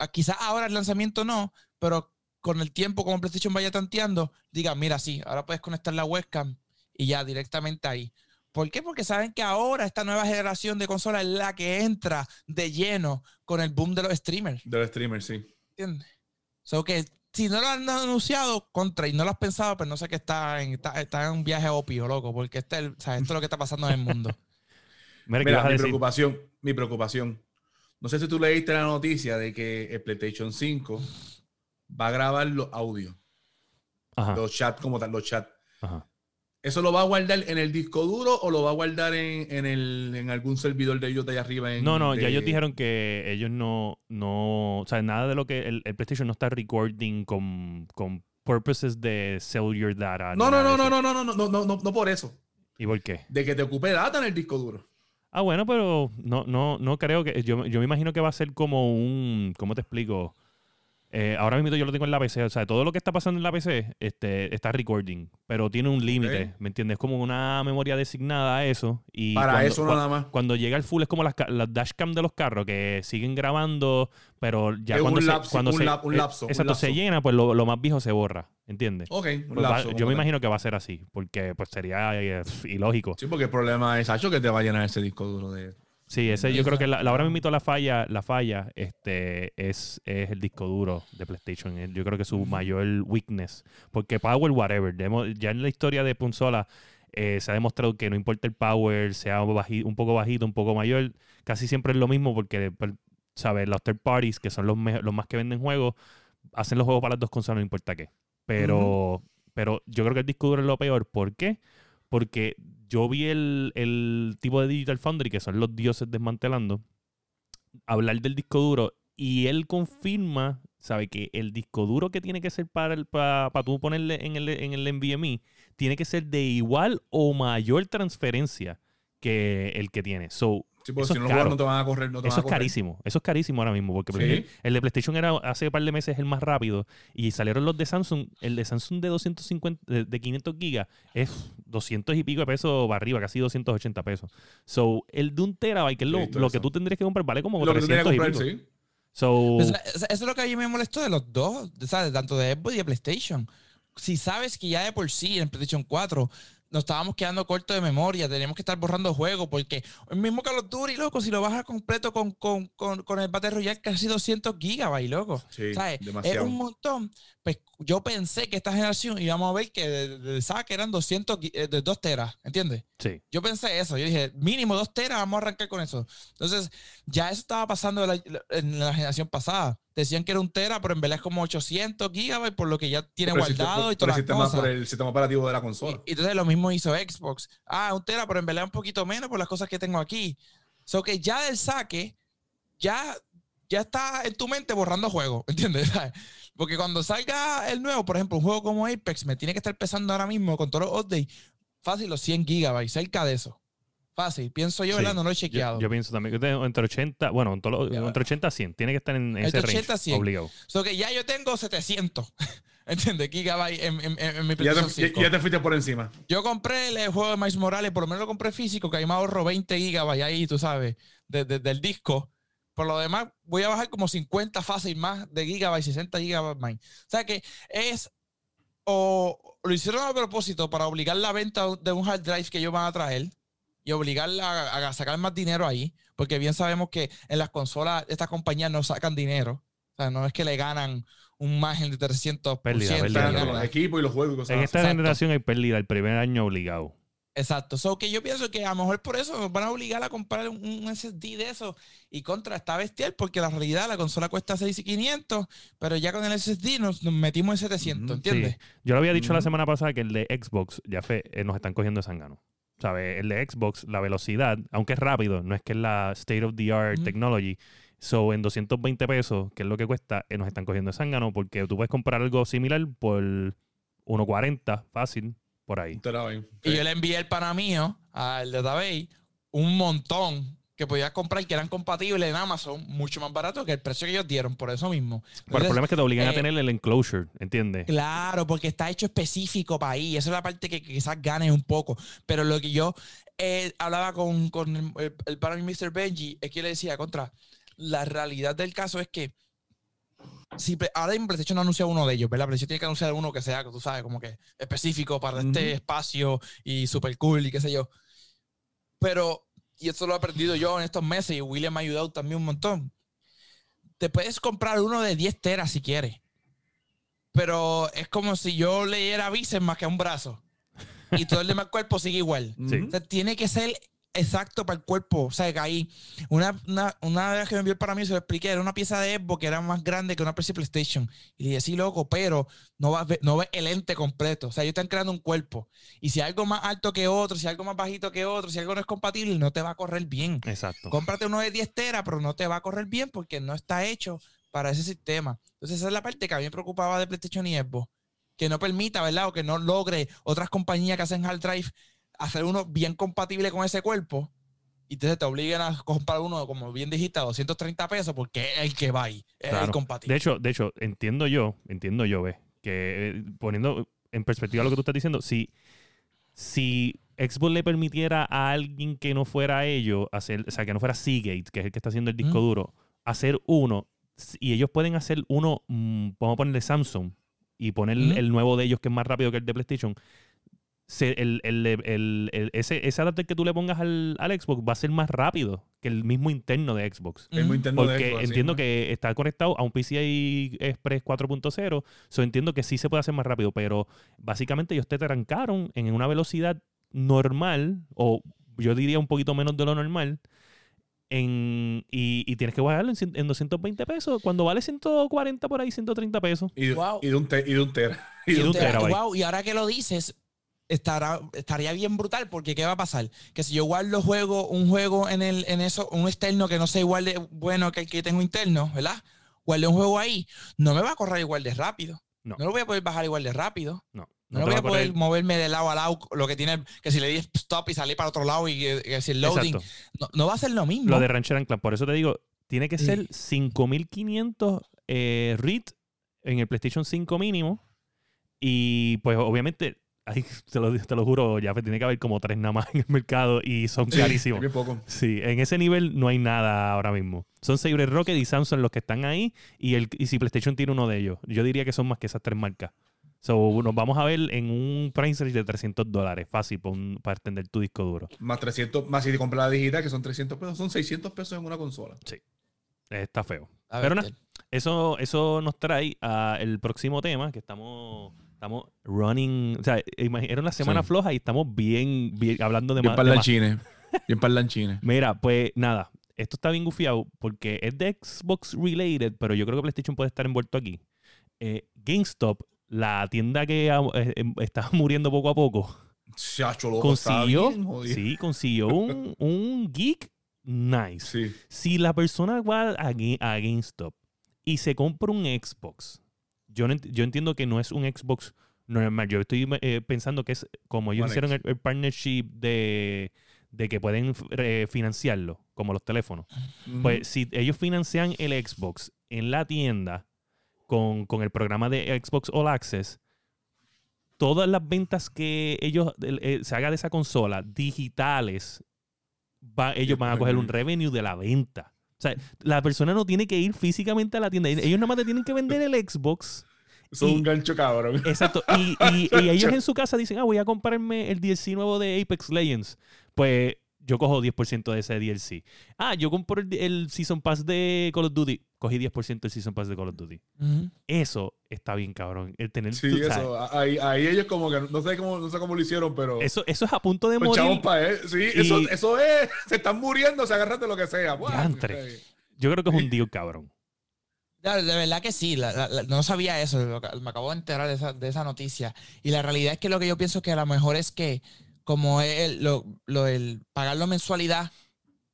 ah, quizás ahora el lanzamiento no, pero con el tiempo, como PlayStation vaya tanteando, diga, mira, sí, ahora puedes conectar la webcam y ya directamente ahí. ¿Por qué? Porque saben que ahora esta nueva generación de consolas es la que entra de lleno con el boom de los streamers. Del streamer, sí. ¿Entiendes? So que si no lo han anunciado, contra, y no lo has pensado, pues no sé qué está en, está, está en un viaje opio, loco, porque este, o sea, esto es lo que está pasando en el mundo. Mira, ¿qué Mira, vas a mi preocupación, mi preocupación. No sé si tú leíste la noticia de que el PlayStation 5 va a grabar los audios, los chats como tal, los chats. ajá. ¿Eso lo va a guardar en el disco duro o lo va a guardar en, en el, en algún servidor de ellos de allá arriba? en- No, no, ya ellos dijeron que ellos no, no, o sea, nada de lo que el, el PlayStation no está recording con, con purposes de cellular data. ni No, no, no, no, no, no, no, no, no, no, no por eso. ¿Y por qué? De que te ocupe data en el disco duro. Ah, bueno, pero no, no, no creo que. Yo, yo me imagino que va a ser como un. ¿Cómo te explico? Eh, ahora mismo yo lo tengo en la PC. O sea, todo lo que está pasando en la PC este, está recording. Pero tiene un límite. ¿Me entiendes? Es como una memoria designada a eso. Y Para cuando- eso nada más. Cuando llega el full es como las, las dashcam de los carros que siguen grabando, pero ya Es cuando un se, lapso, cuando un se- lap- un eh, lapso, un exacto, se llena, pues lo, lo más viejo se borra, ¿entiendes? Ok, un Pues va- lapso, yo me imagino que va a ser así, porque pues sería eh, ilógico. Sí, porque el problema es, Sacho, que te va a llenar ese disco duro de... Sí, ese yo creo que la, la ahora mismo la falla, la falla este, es, es el disco duro de PlayStation. Eh, Yo creo que es su mayor weakness. Porque power, whatever. Ya en la historia de consola eh, se ha demostrado que no importa el power, sea baji- un poco bajito, un poco mayor, casi siempre es lo mismo porque, pues, ¿sabes? Los third parties, que son los, los más que venden juegos, hacen los juegos para las dos consolas, no importa qué. Pero, pero yo creo que el disco duro es lo peor. ¿Por qué? Porque yo vi el, el tipo de Digital Foundry, que son los dioses desmantelando, hablar del disco duro y él confirma, sabe que el disco duro que tiene que ser para, el, para, para tú ponerle en el, en el NVMe tiene que ser de igual o mayor transferencia que el que tiene. So, Sí, porque Eso si es no los caro. juegos no te van a correr, no te eso van a es correr. carísimo. Eso es carísimo ahora mismo. Porque Sí. el de PlayStation era hace un par de meses el más rápido. Y salieron los de Samsung. El de Samsung de 250, de, de 500 gigas es 200 y pico de pesos para arriba, casi 280 pesos. So, el de un terabyte, que es lo, lo que tú tendrías que comprar, vale como Lo que tú tenías 300 que y comprar, pico. sí. So, Pues, eso eso es lo que a mí me molestó de los dos, ¿sabes? Tanto de Xbox y de PlayStation. Si sabes que ya de por sí en PlayStation 4 nos estábamos quedando cortos de memoria, teníamos que estar borrando juegos, porque el mismo Call of Duty, loco, si lo bajas completo con, con, con, con el Battle Royale, casi 200 gigabytes, loco. Sí, ¿Sabes? Es demasiado. un montón. Pues yo pensé que esta generación íbamos a ver que de, de saque eran 200, gi- eh, de 2 teras, ¿entiendes? sí. Yo pensé eso, yo dije, mínimo 2 teras, vamos a arrancar con eso. Entonces, ya eso estaba pasando en la, en la generación pasada. Decían que era un tera, pero en verdad es como 800 gigabytes, por lo que ya tiene sistema- guardado y todas las sistema, cosas. por el sistema operativo de la consola. y entonces lo mismo hizo Xbox. Ah, un tera, pero en verdad un poquito menos por las cosas que tengo aquí. So que ya del saque, ya, ya está en tu mente borrando juegos, ¿entiendes? Porque cuando salga el nuevo, por ejemplo, un juego como Apex, me tiene que estar pesando ahora mismo con todos los updates, fácil los 100 gigabytes, cerca de eso. Fácil, pienso yo, Sí. ¿verdad? No lo he chequeado. yo pienso también que de- entre 80, bueno, en todo lo- Ya. entre 80 a 100, tiene que estar en ese Entre range 80 a 100. obligado. So que ya yo tengo 700, ¿entiendes? Gigabytes en, en- en- en mi ya, PlayStation te, 5. ya- ya te fuiste por encima. Yo compré el juego de Miles Morales, por lo menos lo compré físico, que ahí me ahorro 20 gigabytes ahí, tú sabes, de- de- del disco. Por lo demás, voy a bajar como 50 fácil más de gigabytes, 60 gigabytes más. O sea que es, o lo hicieron a propósito para obligar la venta de un hard drive que ellos van a traer y obligarla a, a sacar más dinero ahí, porque bien sabemos que en las consolas estas compañías no sacan dinero. O sea, no es que le ganan un margen de 300%. Pérdida, pérdida, los equipos y los juegos y cosas En así. esta Exacto. generación hay pérdida el primer año obligado. Exacto. So que yo pienso que a lo mejor por eso nos van a obligar a comprar un, un SSD de eso. Y contra está bestial porque la realidad la consola cuesta 6,500, pero ya con el SSD nos, nos metimos en 700, Ujú, ¿entiendes? Sí. Yo lo había dicho la semana pasada que el de Xbox, ya fe, eh, nos están cogiendo de sangano. ¿Sabes? El de Xbox, la velocidad, aunque es rápido, no es que es la state of the art technology. So, en 220 pesos, que es lo que cuesta, eh, nos están cogiendo de sangano porque tú puedes comprar algo similar por 1.40, fácil, por ahí. Terabyte. Y yo le envié el pana mío al database un montón que podías comprar que eran compatibles en Amazon, mucho más barato que el precio que ellos dieron, por eso mismo. Pero el problema es que te obligan a eh, tener el enclosure, ¿entiendes? Claro, porque está hecho específico para ahí. Esa es la parte que quizás gane un poco. Pero lo que yo eh, hablaba con, con el, el, el pana de Mr. Benji es que yo le decía, contra, la realidad del caso es que si ahora en PlayStation no anuncia uno de ellos, ¿verdad? PlayStation tiene que anunciar uno que sea, tú sabes, como que específico para este espacio y super cool y qué sé yo. Pero, y esto lo he aprendido yo en estos meses y William me ha ayudado también un montón. Te puedes comprar uno de 10 teras si quieres. pero es como si yo leyera bíceps más que un brazo. Y todo el demás cuerpo sigue igual. Sí. O sea, tiene que ser exacto para el cuerpo. O sea, que ahí, una, una, una vez que me envió para mí, se lo expliqué, era una pieza de Xbox que era más grande que una PC PlayStation. Y le dije, sí, loco, pero no vas no ves el ente completo. O sea, ellos están creando un cuerpo. Y si algo más alto que otro, si algo más bajito que otro, si algo no es compatible, no te va a correr bien. Exacto. Cómprate uno de 10 teras, pero no te va a correr bien porque no está hecho para ese sistema. Entonces, esa es la parte que a mí me preocupaba de PlayStation y Xbox. Que no permita, ¿verdad? O que no logre otras compañías que hacen hard drive hacer uno bien compatible con ese cuerpo. Y entonces te obligan a comprar uno, como bien dijiste, a 230 pesos porque es el que va ahí, es el compatible. De hecho, de hecho, entiendo yo, entiendo yo, ve, que eh, poniendo en perspectiva lo que tú estás diciendo, si, si Xbox le permitiera a alguien que no fuera ellos hacer, o sea, que no fuera Seagate, que es el que está haciendo el disco Mm. duro, hacer uno, y ellos pueden hacer uno, mm, vamos a ponerle Samsung y poner Mm. el nuevo de ellos que es más rápido que el de PlayStation. Se- el, el- el- el- ese, ese adapter que tú le pongas al, al Xbox va a ser más rápido que el mismo interno de Xbox. El Ujú. Nintendo de Xbox, entiendo que está conectado a un PCI Express 4.0. So entiendo que sí se puede hacer más rápido, pero básicamente ellos te trancaron en una velocidad normal, o yo diría un poquito menos de lo normal, en, y, y tienes que bajarlo en, en 220 pesos, cuando vale 140 por ahí, 130 pesos. Y, de- Wow. y de un te- y de un tera. Y Y de un un tera. terabyte. Wow, y ahora que lo dices, estará, estaría bien brutal, porque ¿qué va a pasar? Que si yo guardo juego, un juego en el, en eso, un externo que no sea igual de bueno que el que tengo interno, ¿verdad? Guardé un juego ahí, no me va a correr igual de rápido. No. No, lo voy a poder bajar igual de rápido. No, No, te voy a poder correr- moverme de lado a lado, lo que tiene, que si le di stop y salí para otro lado y que, que si el loading, no, no va a ser lo mismo. Lo de Rancher and Clan. Por eso te digo, tiene que ser 5500 eh, read en el PlayStation 5 mínimo. Y pues obviamente, ay, te, lo, te lo juro, ya tiene que haber como tres nada más en el mercado y son Sí, carísimos. poco. Sí, en ese nivel no hay nada ahora mismo. Son Sabre Rocket y Samsung los que están ahí. Y, el, y si PlayStation tiene uno de ellos, yo diría que son más que esas tres marcas. So, nos vamos a ver en un price range de 300 dólares, fácil, para, un- para extender tu disco duro. Más 300, más si te compras la digital, que son 300 pesos, son 600 pesos en una consola. Está feo. A Pero ver, nada, eso, eso nos trae al próximo tema, que estamos, estamos running. O sea, era una semana Sí. floja y estamos bien, bien hablando de Bien más. parlanchines. Bien parlanchines. Mira, pues nada, esto está bien gufiado porque es de Xbox related, pero yo creo que PlayStation puede estar envuelto aquí. Eh, GameStop, la tienda que eh, está muriendo poco a poco, Chacho, loco, está consiguió, bien sí, consiguió un, un geek nice. Sí. Si la persona va a GameStop y se compra un Xbox, yo, no ent- yo entiendo que no es un Xbox normal. Yo estoy eh, pensando que es como ellos One hicieron el, partnership de, de que pueden eh, financiarlo, como los teléfonos. Pues si ellos financian el Xbox en la tienda con, con el programa de Xbox All Access, todas las ventas que ellos el- eh, se haga de esa consola digitales, va- ellos van a coger un revenue de la venta. O sea, la persona no tiene que ir físicamente a la tienda. Ellos nada más te tienen que vender el Xbox. Y- un gancho cabrón. Exacto. Y, y- y ellos en su casa dicen, ah, voy a comprarme el DLC nuevo de Apex Legends. Pues yo cojo 10% de ese DLC. Ah, yo compro el, el Season Pass de Call of Duty. Cogí 10% del Season Pass de Call of Duty. Eso está bien, cabrón. El tener Sí, tú eso. Ahí, ahí ellos como que no sé cómo, no sé cómo lo hicieron, pero. Eso, eso es a punto de pues, morir. chavos pa' él. Sí, Y- eso, eso es. Se están muriendo, se agarran de lo que sea. Yo creo que es un deal, cabrón. De, de verdad que sí, la- la- la- no sabía eso, me acabo de enterar de esa, de esa noticia. Y la realidad es que lo que yo pienso que a lo mejor es que, como el, lo, lo- el pagar la mensualidad,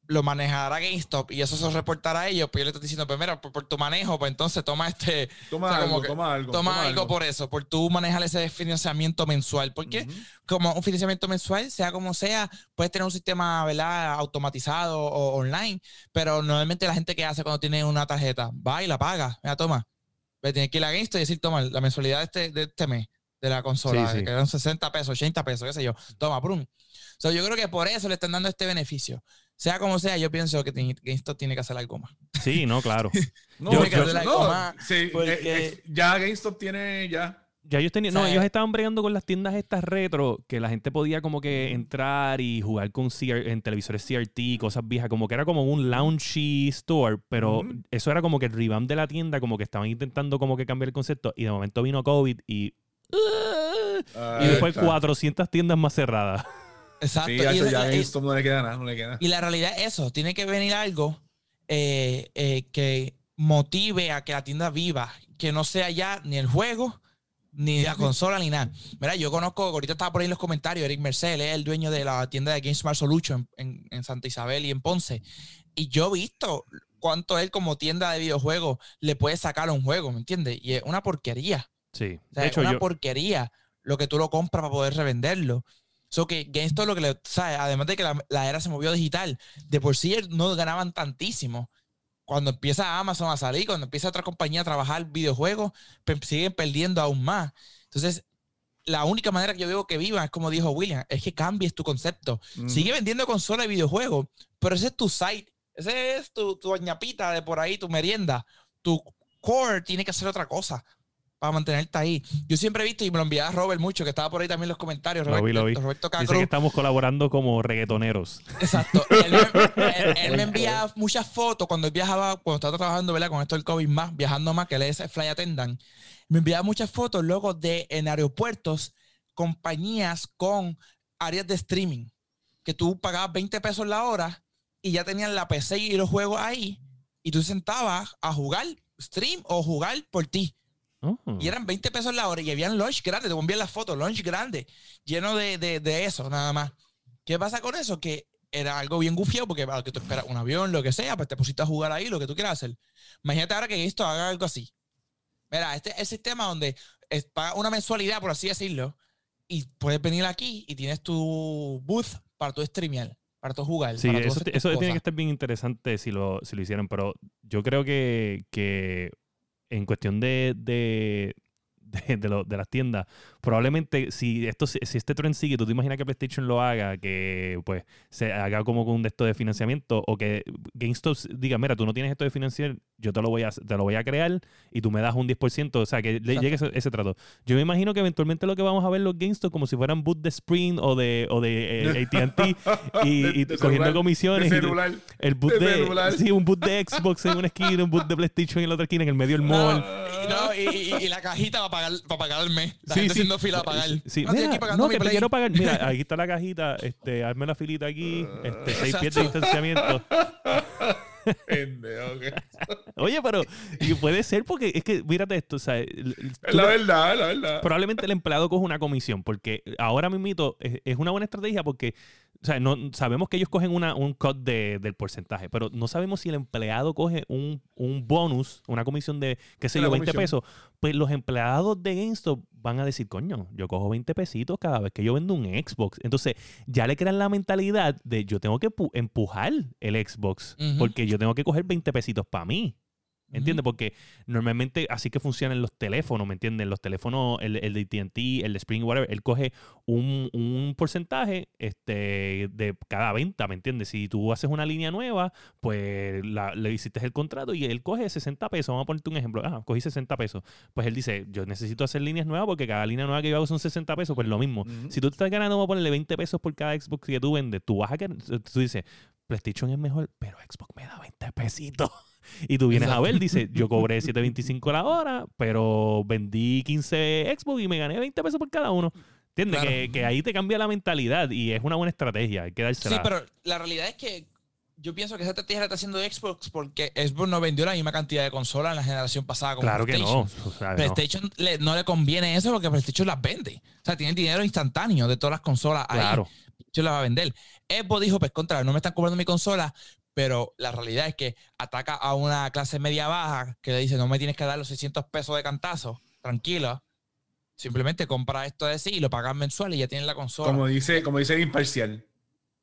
lo manejará GameStop y eso se reportará a ellos, pues yo le estoy diciendo, pues mira, por, por tu manejo, pues entonces toma este, Toma O sea, como algo, que toma algo. toma algo por eso, por tú manejar ese financiamiento mensual. Porque Ujú. como un financiamiento mensual, sea como sea, puedes tener un sistema ¿verdad? automatizado o online, pero normalmente la gente que hace cuando tiene una tarjeta va y la paga, mira, toma, Ve, tienes que ir a GameStop y decir, toma, la mensualidad de este, de este mes de la consola, Sí, sí. que eran 60 pesos, 80 pesos, qué sé yo, toma, prum. So, yo creo que por eso le están dando este beneficio. Sea como sea, yo pienso que GameStop tiene que hacer algo más. Sí, no, claro. No, Yo- yo- no, coma, sí, porque- eh, eh, ya GameStop tiene ya. Ya ellos tenían, no, O sea, ellos estaban bregando con las tiendas estas retro, que la gente podía como que entrar y jugar con CR en televisores CRT, cosas viejas, como que era como un launchy store, pero Ujú. eso era como que el revamp de la tienda, como que estaban intentando como que cambiar el concepto, y de momento vino COVID y... y Ahí después está. 400 tiendas más cerradas. Exacto. Sí, y, y- ya y- no le queda nada, no le queda. y la realidad es eso, tiene que venir algo eh, eh, que motive a que la tienda viva, que no sea ya ni el juego, ni la consola, ni nada. Mira, yo conozco, ahorita estaba por ahí en los comentarios, Eric Mercel, es el dueño de la tienda de GameSmart Solution en, en- en Santa Isabel y en Ponce. Y yo he visto cuánto él como tienda de videojuegos le puede sacar a un juego, ¿me entiendes? Y es una porquería. Sí. O sea, de es hecho, una yo... porquería lo que tú lo compras para poder revenderlo. So que GameStop lo que le, ¿sabes? Además de que la, la era se movió digital, de por sí no ganaban tantísimo. Cuando empieza Amazon a salir, cuando empieza otra compañía a trabajar videojuegos, pe- siguen perdiendo aún más. Entonces, la única manera que yo veo que vivan es como dijo William, es que cambies tu concepto. Mm. Sigue vendiendo consolas y videojuegos, pero ese es tu site, ese es tu, tu ñapita de por ahí, tu merienda. Tu core tiene que hacer otra cosa para mantenerte ahí. Yo siempre he visto, y me lo enviaba Robert mucho, que estaba por ahí también en los comentarios, Lo vi, lo vi. Roberto Dice que estamos colaborando como reggaetoneros. Exacto. Él, me- él- él me envía muchas fotos cuando él viajaba, cuando estaba trabajando, ¿verdad? Con esto del COVID más, viajando más, que él es fly attendant. Me enviaba muchas fotos luego de en aeropuertos, compañías con áreas de streaming, que tú pagabas 20 pesos la hora y ya tenían la PC y los juegos ahí, y tú sentabas a jugar stream o jugar por ti. Oh. Y eran 20 pesos la hora y habían lunch grande, te voy a enviar las fotos, lunch grande, lleno de, de- de eso, nada más. ¿Qué pasa con eso? Que era algo bien gufiado porque para lo que tú esperas un avión, lo que sea, pues te pusiste a jugar ahí, lo que tú quieras hacer. Imagínate ahora que esto haga algo así. Mira, este es el sistema donde es, paga una mensualidad, por así decirlo, y puedes venir aquí y tienes tu booth para tu streamear, para tu jugar. Sí, para eso, eso tiene que estar bien interesante si lo, si lo hicieran, pero yo creo que, que en cuestión de, de, de, las tiendas, probablemente si esto si si este tren sigue, tú te imaginas que PlayStation lo haga, que pues se haga como con un de esto de financiamiento, o que GameStop diga, mira, tú no tienes esto de financiar, yo te lo voy a, te lo voy a crear y tú me das un 10%, o sea, que le llegue ese, ese trato. Yo me imagino que eventualmente lo que vamos a ver los GameStop como si fueran boot de Sprint o de, o de eh, AT&T y, De- y de cogiendo celular, comisiones. De y- celular. el boot de de, celular. sí, un boot de Xbox en una esquina, un boot de PlayStation en la otra esquina, en el medio del mall. Y, no, y, y- y la cajita para pagar, para pagar el mes. La Sí, gente sí. Haciendo fila a pagar. Sí. No, Mira, aquí no, mi que te Play. quiero pagar. Mira, aquí está la cajita, este, hazme la filita aquí, este, seis pies de distanciamiento. Oye, pero y puede ser porque es que, mírate esto, o sea, la verdad, la verdad. probablemente el empleado coge una comisión, porque ahora mismo es, es una buena estrategia porque o sea, no, sabemos que ellos cogen una, un cut de- del porcentaje, pero no sabemos si el empleado coge un, un bonus, una comisión de, qué sé yo, 20 comisión. pesos. Pues los empleados de GameStop van a decir, coño, yo cojo 20 pesitos cada vez que yo vendo un Xbox. Entonces, ya le crean la mentalidad de yo tengo que pu- empujar el Xbox, porque yo tengo que coger 20 pesitos para mí. ¿Entiendes? Porque normalmente así que funcionan los teléfonos, ¿me entiendes? Los teléfonos, el, el de AT&T, el de Spring, whatever, él coge un, un porcentaje este, de cada venta, ¿me entiendes? Si tú haces una línea nueva, pues la- le hiciste el contrato y él coge 60 pesos. Vamos a ponerte un ejemplo. Ah, cogí 60 pesos. Pues él dice, yo necesito hacer líneas nuevas porque cada línea nueva que yo hago son 60 pesos. Pues lo mismo. Si tú te estás ganando, vamos a ponerle 20 pesos por cada Xbox que tú vendes, tú vas a ganar, tú dices, PlayStation es mejor, pero Xbox me da 20 pesitos. Y tú vienes a ver, dice, yo cobré 7.25 la hora, pero vendí 15 Xbox y me gané 20 pesos por cada uno. ¿Entiendes? Claro. Que, que ahí te cambia la mentalidad y es una buena estrategia. Hay que dársela. Sí, pero la realidad es que yo pienso que esa estrategia la está haciendo Xbox porque Xbox no vendió la misma cantidad de consolas en la generación pasada como claro que no. PlayStation. o sea, no. PlayStation le- no le conviene eso porque PlayStation las vende. O sea, tiene el dinero instantáneo de todas las consolas ahí. Claro. PlayStation las va a vender. Xbox dijo, pues contra, no me están cobrando mi consola, pero la realidad es que ataca a una clase media baja que le dice, no me tienes que dar los 600 pesos de cantazo, tranquilo. Simplemente compra esto de sí y lo pagas mensual y ya tienes la consola. Como dice, como dice el imparcial,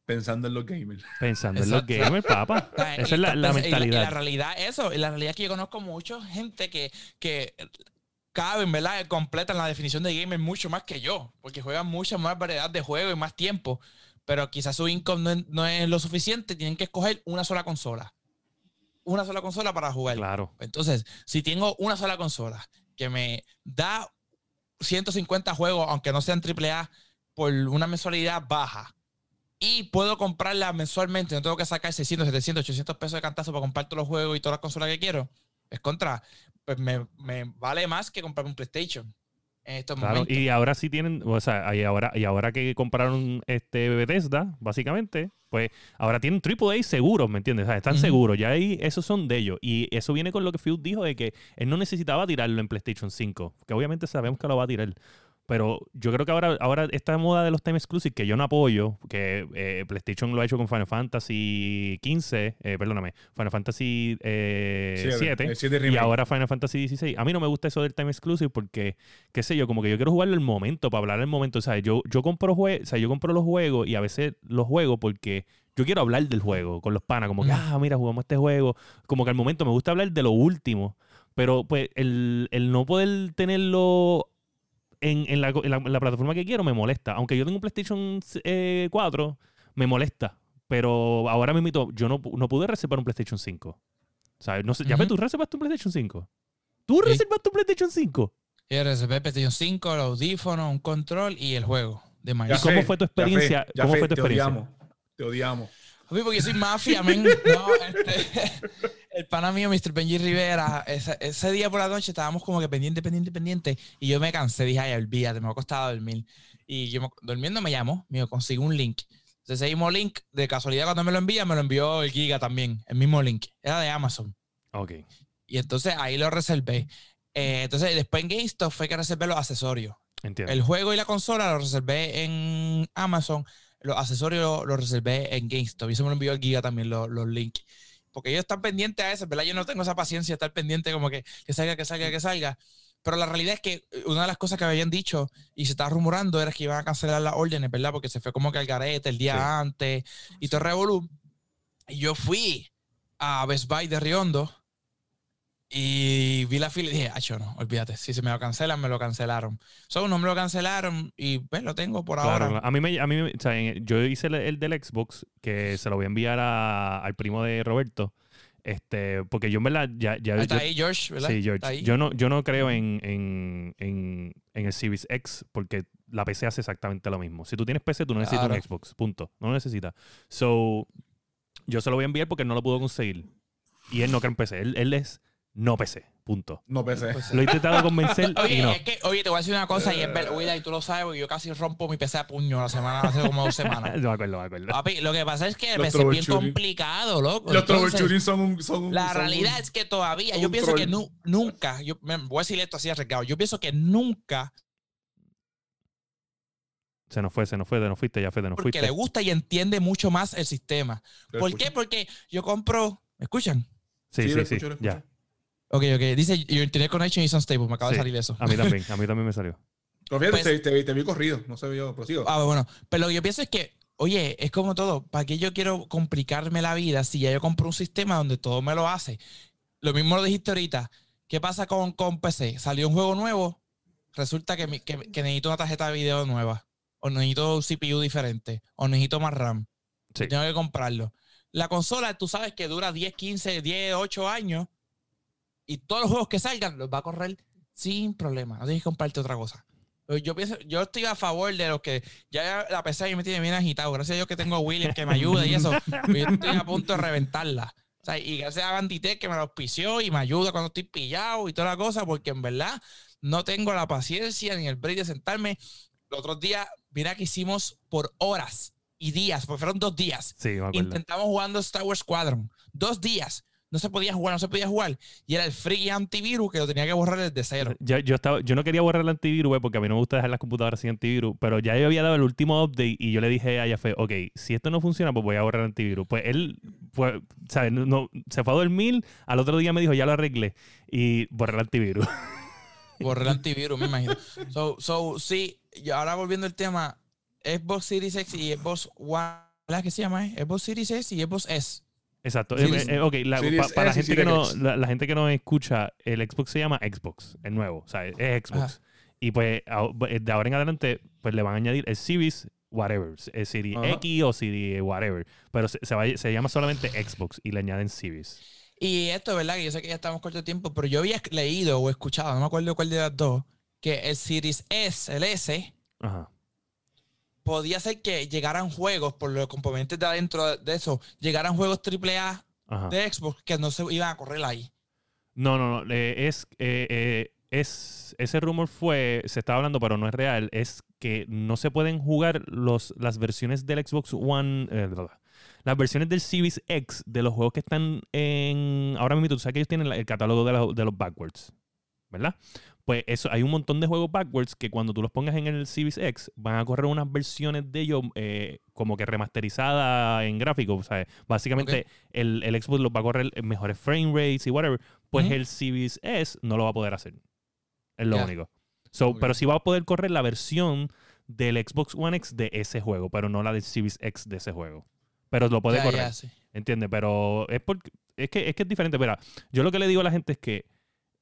pensando en los gamers. Pensando en los gamers, papá. Esa es la, la y y la mentalidad. realidad es eso. Y la realidad es que yo conozco mucha gente que, que caben, ¿verdad? Completan la definición de gamer mucho más que yo. Porque juegan mucha más variedad de juegos y más tiempo. Pero quizás su income no es, no es lo suficiente. Tienen que escoger una sola consola. Una sola consola para jugar. Claro. Entonces, si tengo una sola consola que me da 150 juegos, aunque no sean AAA, por una mensualidad baja. Y puedo comprarla mensualmente, no tengo que sacar 600, 700, 800 pesos de cantazo para comprar todos los juegos y todas las consolas que quiero. Es contra, pues me, me vale más que comprar un PlayStation en estos Claro, momentos. y ahora sí tienen, o sea, y ahora, y ahora que compraron este Bethesda, básicamente, pues ahora tienen AAA seguros, ¿me entiendes? O sea, están seguros, ya ahí esos son de ellos. Y eso viene con lo que Phil dijo de que él no necesitaba tirarlo en PlayStation 5, que obviamente sabemos que lo va a tirar. Pero yo creo que ahora, ahora esta moda de los time exclusive, que yo no apoyo, que eh, PlayStation lo ha hecho con Final Fantasy 15, eh, perdóname, Final Fantasy eh, Siete, 7, el siete y ahora Final Fantasy 16. A mí no me gusta eso del time exclusive porque, qué sé yo, como que yo quiero jugarlo el momento, para hablar el momento. O sea, yo, yo compro jue o sea, yo compro los juegos y a veces los juego porque yo quiero hablar del juego con los panas, como que, Mm. ah, mira, jugamos este juego. Como que al momento me gusta hablar de lo último. Pero pues el, el no poder tenerlo en, en la, en la- en la plataforma que quiero me molesta. Aunque yo tengo un PlayStation eh, 4, me molesta. Pero ahora mismo yo no, no pude reservar un PlayStation 5. ¿Sabes? No sé, ¿Ya Ujú. tú reservaste un PlayStation 5? ¿Tú Sí. reservaste un PlayStation 5? Y reservé PlayStation 5, el audífono, un control y el juego de ¿Y cómo fue tu ya fe, experiencia? ya ¿Cómo fe, fue tu te experiencia? odiamos. Te odiamos. Porque yo soy mafia, men. No, este, el pana mío, Mr. Benji Rivera, ese, ese día por la noche estábamos como que pendiente, pendiente, pendiente. Y yo me cansé, dije, ay, olvídate, me ha costado dormir. Y yo me- durmiendo me llamó, me consigo un link. Entonces ese mismo link, de casualidad cuando me lo envía, me lo envió el Giga también, el mismo link. Era de Amazon. Ok. Y entonces ahí lo reservé. Eh, entonces después en GameStop fue que reservé los accesorios. Entiendo. El juego y la consola lo reservé en Amazon. Los accesorios los reservé en GameStop. Y eso me lo envió el Giga también, los, los links. Porque ellos están pendientes a eso, ¿verdad? Yo no tengo esa paciencia de estar pendiente como que, que salga, que salga, que salga. Pero la realidad es que una de las cosas que habían dicho y se estaba rumorando era que iban a cancelar las órdenes, ¿verdad? Porque se fue como que al garete el día Sí. antes y todo revolú. Y yo fui a Best Buy de Riondo y vi la fila y dije, ah, yo no, olvídate, si se me lo cancelan, me lo cancelaron. So, no me lo cancelaron y pues lo tengo por Claro, ahora. a mí me, a mí me- o sea, yo hice el, el del Xbox que se lo voy a enviar a- al primo de Roberto. Este, porque yo en verdad ya, ya Ahí está yo- ahí, George, ¿verdad? Sí, George. Yo no, yo no creo en, en, en, en el Series X porque la PC hace exactamente lo mismo. Si tú tienes PC, tú no necesitas un Claro. Xbox. Punto. No lo necesitas. So, yo se lo voy a enviar porque él no lo pudo conseguir. Y él no cree en PC. Él, él es no PC. Punto. No. Pues, Lo he intentado convencer Oye, y no. es que, oye, te voy a decir una cosa y es verdad, y tú lo sabes, porque yo casi rompo mi PC a puño la semana, hace como dos semanas. No me acuerdo, me acuerdo. Papi, lo que pasa es que el Los PC es bien complicado, loco. Los troubleshooting son un. Son un La son realidad un- es que todavía, yo pienso que nu- nunca, yo me voy a decir esto así arriesgado, yo pienso que nunca, Se nos fue, se nos fue, te nos fuiste, ya fue, te nos porque fuiste. le gusta y entiende mucho más el sistema. ¿Por qué? Porque yo compro, ¿me escuchan? Sí, Sí, sí, lo sí. escucho, lo Ya. Ok, ok, dice Your Internet Connection is unstable, me acaba Sí. de salir eso. A mí también, a mí también me salió. Fíjate, Pues- te, te- te vi corrido. No se vio. Prosigo. Ah, bueno, pero lo que yo pienso es que, oye, es como todo, ¿para qué yo quiero complicarme la vida si ya yo compro un sistema donde todo me lo hace? Lo mismo lo dijiste ahorita. ¿Qué pasa con, con PC? Salió un juego nuevo, resulta que, que- que necesito una tarjeta de video nueva, o necesito un CPU diferente, o necesito más RAM. Sí. Tengo que comprarlo. La consola, tú sabes que dura 10, 15, 10, 8 años, y todos los juegos que salgan los va a correr sin problema. No tienes que comprarte otra cosa. Yo pienso, yo estoy a favor de los que ya la PC me tiene bien agitado. Gracias a Dios que tengo a William que me ayuda y eso. Yo estoy a punto de reventarla. O sea, y gracias a Banditech que me lo auspició y me ayuda cuando estoy pillado y toda la cosa, porque en verdad no tengo la paciencia ni el break de sentarme. Los otros días, mira que hicimos por horas y días, porque fueron dos días. Sí. Intentamos jugando Star Wars Squadron. Dos días. No se podía jugar, no se podía jugar. Y era el free antivirus que lo tenía que borrar desde cero. Yo, yo, estaba, yo no quería borrar el antivirus, porque a mí no me gusta dejar las computadoras sin antivirus, pero ya yo había dado el último update y yo le dije a Jafé, ok, si esto no funciona, pues voy a borrar el antivirus. Pues él fue, ¿sabes? No, no- se fue a dormir, al otro día me dijo, ya lo arreglé, y borré el antivirus. Borré el antivirus, me imagino. So, so, sí, y ahora volviendo al tema, Xbox Series X y Xbox One, ¿verdad que se llama? eh? Xbox Series S y Xbox S. Exacto. Series- Eh, eh, ok, la- Series pa- para la gente, que no, Series la, la gente que no escucha, el Xbox se llama Xbox, el nuevo, o sea, es Xbox. Y pues a- de ahora en adelante, pues le van a añadir el Series whatever, el Series Ajá. X o Series whatever, pero se, se va- se llama solamente Xbox y le añaden Series. Y esto, ¿verdad? Que yo sé que ya estamos corto de tiempo, pero yo había leído o escuchado, no me acuerdo cuál de las dos, que el Series S, el S, Ajá. Podía ser que llegaran juegos, por los componentes de adentro de eso, llegaran juegos AAA Ajá. de Xbox que no se iban a correr ahí. No, no, no. eh, es, eh, eh, es, ese rumor fue, se estaba hablando, pero no es real. Es que no se pueden jugar los, las versiones del Xbox One, las versiones del Series X de los juegos que están en. Ahora mismo, tú sabes que ellos tienen el catálogo de, la- de los backwards, ¿verdad? Pues eso, hay un montón de juegos backwards que cuando tú los pongas en el Series X van a correr unas versiones de ellos eh, como que remasterizadas en gráficos. O sea, básicamente el, el Xbox los va a correr en mejores frame rates y whatever. Pues el Series S no lo va a poder hacer. Es lo único. So. Pero sí va a poder correr la versión del Xbox One X de ese juego, pero no la del Series X de ese juego. Pero lo puede correr. sí. ¿Entiendes? Pero es porque es que, es que es diferente. Mira, yo lo que le digo a la gente es que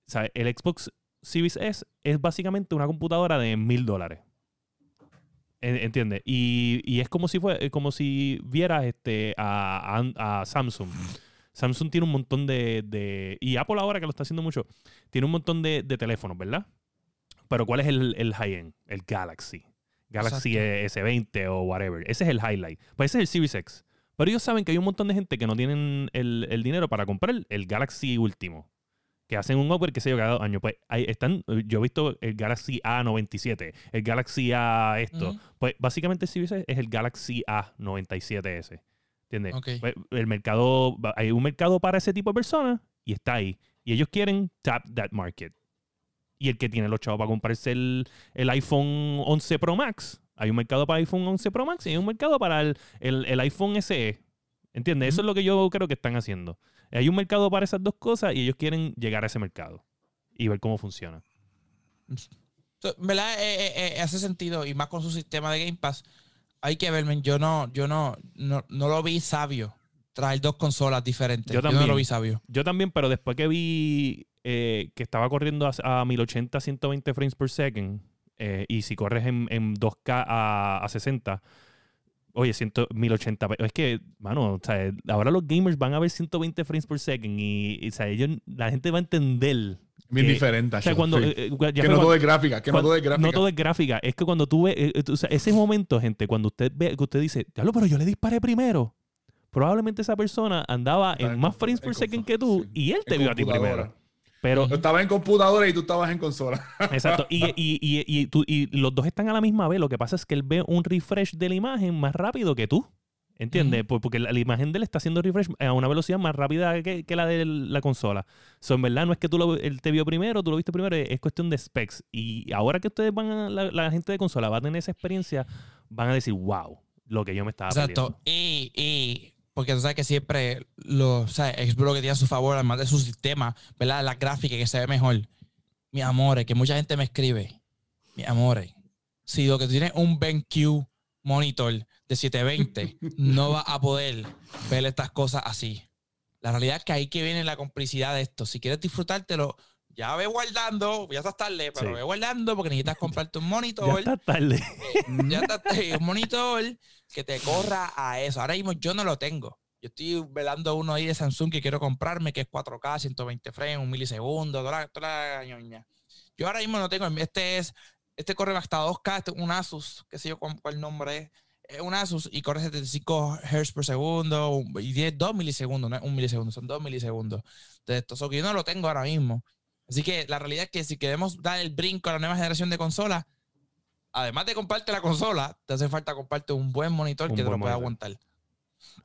¿sabes? el Xbox Series S es básicamente una computadora de mil dólares. En- ¿Entiendes? Y, y es como si fue, como si vieras este a, a- a Samsung. Samsung tiene un montón de, de- Y Apple ahora que lo está haciendo mucho, tiene un montón de, de teléfonos, ¿verdad? Pero ¿cuál es el, el high-end? El Galaxy. Galaxy S20 o whatever. Ese es el highlight. Pues ese es el Series X. Pero ellos saben que hay un montón de gente que no tienen el, el dinero para comprar el, el Galaxy último. Que hacen un upgrade, que sé yo, cada dos años. Pues ahí están, yo he visto el Galaxy A97, el Galaxy A esto. Pues básicamente el X es el Galaxy A97S. ¿Entiendes? Ok. Pues, el mercado, hay un mercado para ese tipo de personas y está ahí. Y ellos quieren tap that market. Y el que tiene los chavos para comprarse el, el iPhone 11 Pro Max, hay un mercado para iPhone 11 Pro Max y hay un mercado para el, el- el iPhone SE. ¿Entiendes? Eso es lo que yo creo que están haciendo. Hay un mercado para esas dos cosas y ellos quieren llegar a ese mercado y ver cómo funciona. ¿Verdad? Eh, eh, eh, hace sentido y más con su sistema de Game Pass. Hay que verme. Yo no, yo no, no, no lo vi sabio. Traer dos consolas diferentes. Yo Yo, no también. lo vi sabio. Yo también, pero después que vi eh, que estaba corriendo a, a 1080, 120 frames per second, eh, y si corres en, en 2K a, a 60, oye, 100, 1080, pe- es que, mano, o sea, ahora los gamers van a ver 120 frames per second y, y, o sea, ellos, la gente va a entender. Bien que- diferente. O sea, cuando, sí. eh, eh, ya que no cuando- todo es gráfica, que no todo es gráfica. no todo es gráfica. Es que cuando tú ves, eh, o sea, ese momento, gente, cuando usted ve, que usted dice, diablo, pero yo le disparé primero. Probablemente esa persona andaba en más frames per second que tú sí. y él te En vio a ti primero. Pero, Yo estaba en computadora y tú estabas en consola. exacto. Y, y, y, y, tú- y los dos están a la misma vez. Lo que pasa es que él ve un refresh de la imagen más rápido que tú. ¿Entiendes? Por- Porque la, la imagen de él está haciendo refresh a una velocidad más rápida que, que la de la consola. So, en verdad, no es que tú lo, él te vio primero, tú lo viste primero, es cuestión de specs. Y ahora que ustedes van a, la, la gente de consola va a tener esa experiencia, van a decir, wow, lo que yo me estaba Exacto. y porque tú sabes que siempre los, ¿sabes? Xbox que tiene a su favor, además de su sistema, ¿verdad? La gráfica que se ve mejor. Mi amores, que mucha gente me escribe. Mi amores, si lo que tienes un BenQ monitor de 720, no va a poder ver estas cosas así. La realidad es que ahí que viene la complicidad de esto. Si quieres disfrutártelo, ya ve guardando, ya estás tarde, pero Sí. ve guardando porque necesitas comprarte un monitor Ya está tarde. ya está un monitor que te corra a eso. Ahora mismo yo no lo tengo. Yo estoy velando uno ahí de Samsung que quiero comprarme, que es 4K, 120 frames, un milisegundo, toda la, toda la ñoña. Yo ahora mismo no tengo. Este es, este corre hasta 2K, este es un Asus, qué sé yo cuál, cuál nombre es. Es un Asus y corre 75 Hz por segundo y tiene 2 milisegundos, no es un milisegundo, son 2 milisegundos de esto. So que yo no lo tengo ahora mismo. Así que la realidad es que si queremos dar el brinco a la nueva generación de consolas, además de comprarte la consola, te hace falta comprarte un buen monitor Un que te lo pueda aguantar.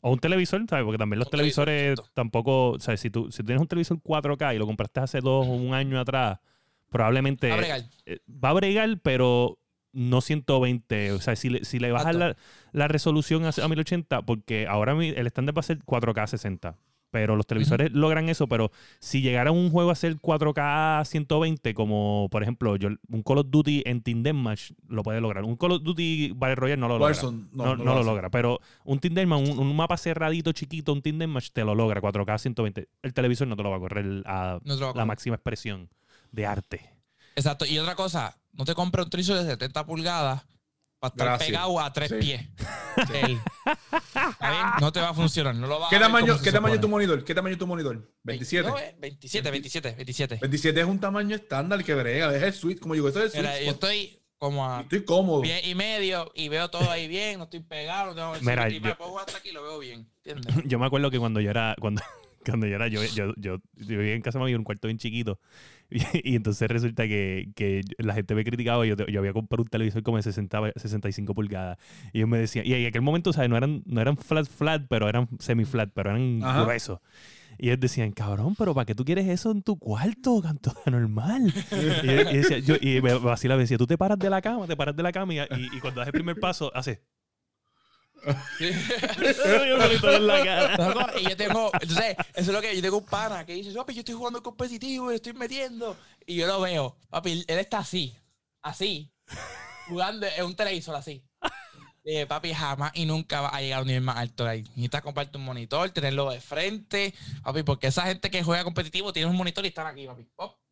O un televisor, ¿sabes? Porque también los Un televisores tampoco, o sea, si tú, si tienes un televisor 4K y lo compraste hace dos o un año atrás, probablemente A bregar. eh, va a bregar, pero no 120. O sea, si le, si le bajas la, la resolución a, a 1080, porque ahora mi- el estándar va a ser 4K 60. Pero los televisores logran eso, pero si llegara un juego a ser 4K 120, como por ejemplo yo, un Call of Duty en Team Deathmatch, lo puede lograr. Un Call of Duty Battle Royale no lo logra. Warzone, No, no lo logra. Pero un Team Deathmatch, un, un mapa cerradito chiquito, un Team Deathmatch te lo logra 4K 120. El televisor no te lo va a correr a la correr. máxima expresión de arte. Exacto. Y otra cosa, no te compres un televisor de 70 pulgadas para estar Gracias. pegado a tres Sí. pies. Él. ¿Está bien? No te va a funcionar. No lo vas ¿Qué a ver tamaño, como se ¿qué tamaño es tu supone. monitor? ¿Qué tamaño es tu monitor? 27. No, eh, 27, 27, 27. 27 es un tamaño estándar que brega. Es el suite, como digo, eso es el Mira, suite. yo estoy como a Estoy cómodo. pie y medio y veo todo ahí bien, no estoy pegado, no tengo el Mira, y me yo- puedo jugar hasta aquí y lo veo bien. ¿Entiendes? Yo me acuerdo que cuando yo era, cuando, cuando yo era, yo, yo, yo, yo vivía en casa, me había un cuarto bien chiquito. Y, y entonces resulta que, que la gente me criticaba. Yo, yo había comprado un televisor como de 60, 65 pulgadas. Y ellos me decían, y en aquel momento, ¿sabes? No eran, no eran flat, flat, pero eran semi-flat, pero eran Ajá. gruesos. Y ellos decían, cabrón, pero ¿para qué tú quieres eso en tu cuarto, canto normal? y, yo- y decía, yo, y me vacilaba, me decía, tú te paras de la cama, te paras de la cama y, y- y cuando das el primer paso, haces. Y yo tengo, entonces, eso es lo que yo tengo un pana que dice, papi, yo estoy jugando competitivo y estoy metiendo. Y yo lo veo, papi, él está así, así, jugando en un televisor así. Papi, jamás y nunca va a llegar a un nivel más alto ahí. Necesitas comprarte un monitor, tenerlo de frente, papi, porque esa gente que juega competitivo tiene un monitor y están aquí, papi.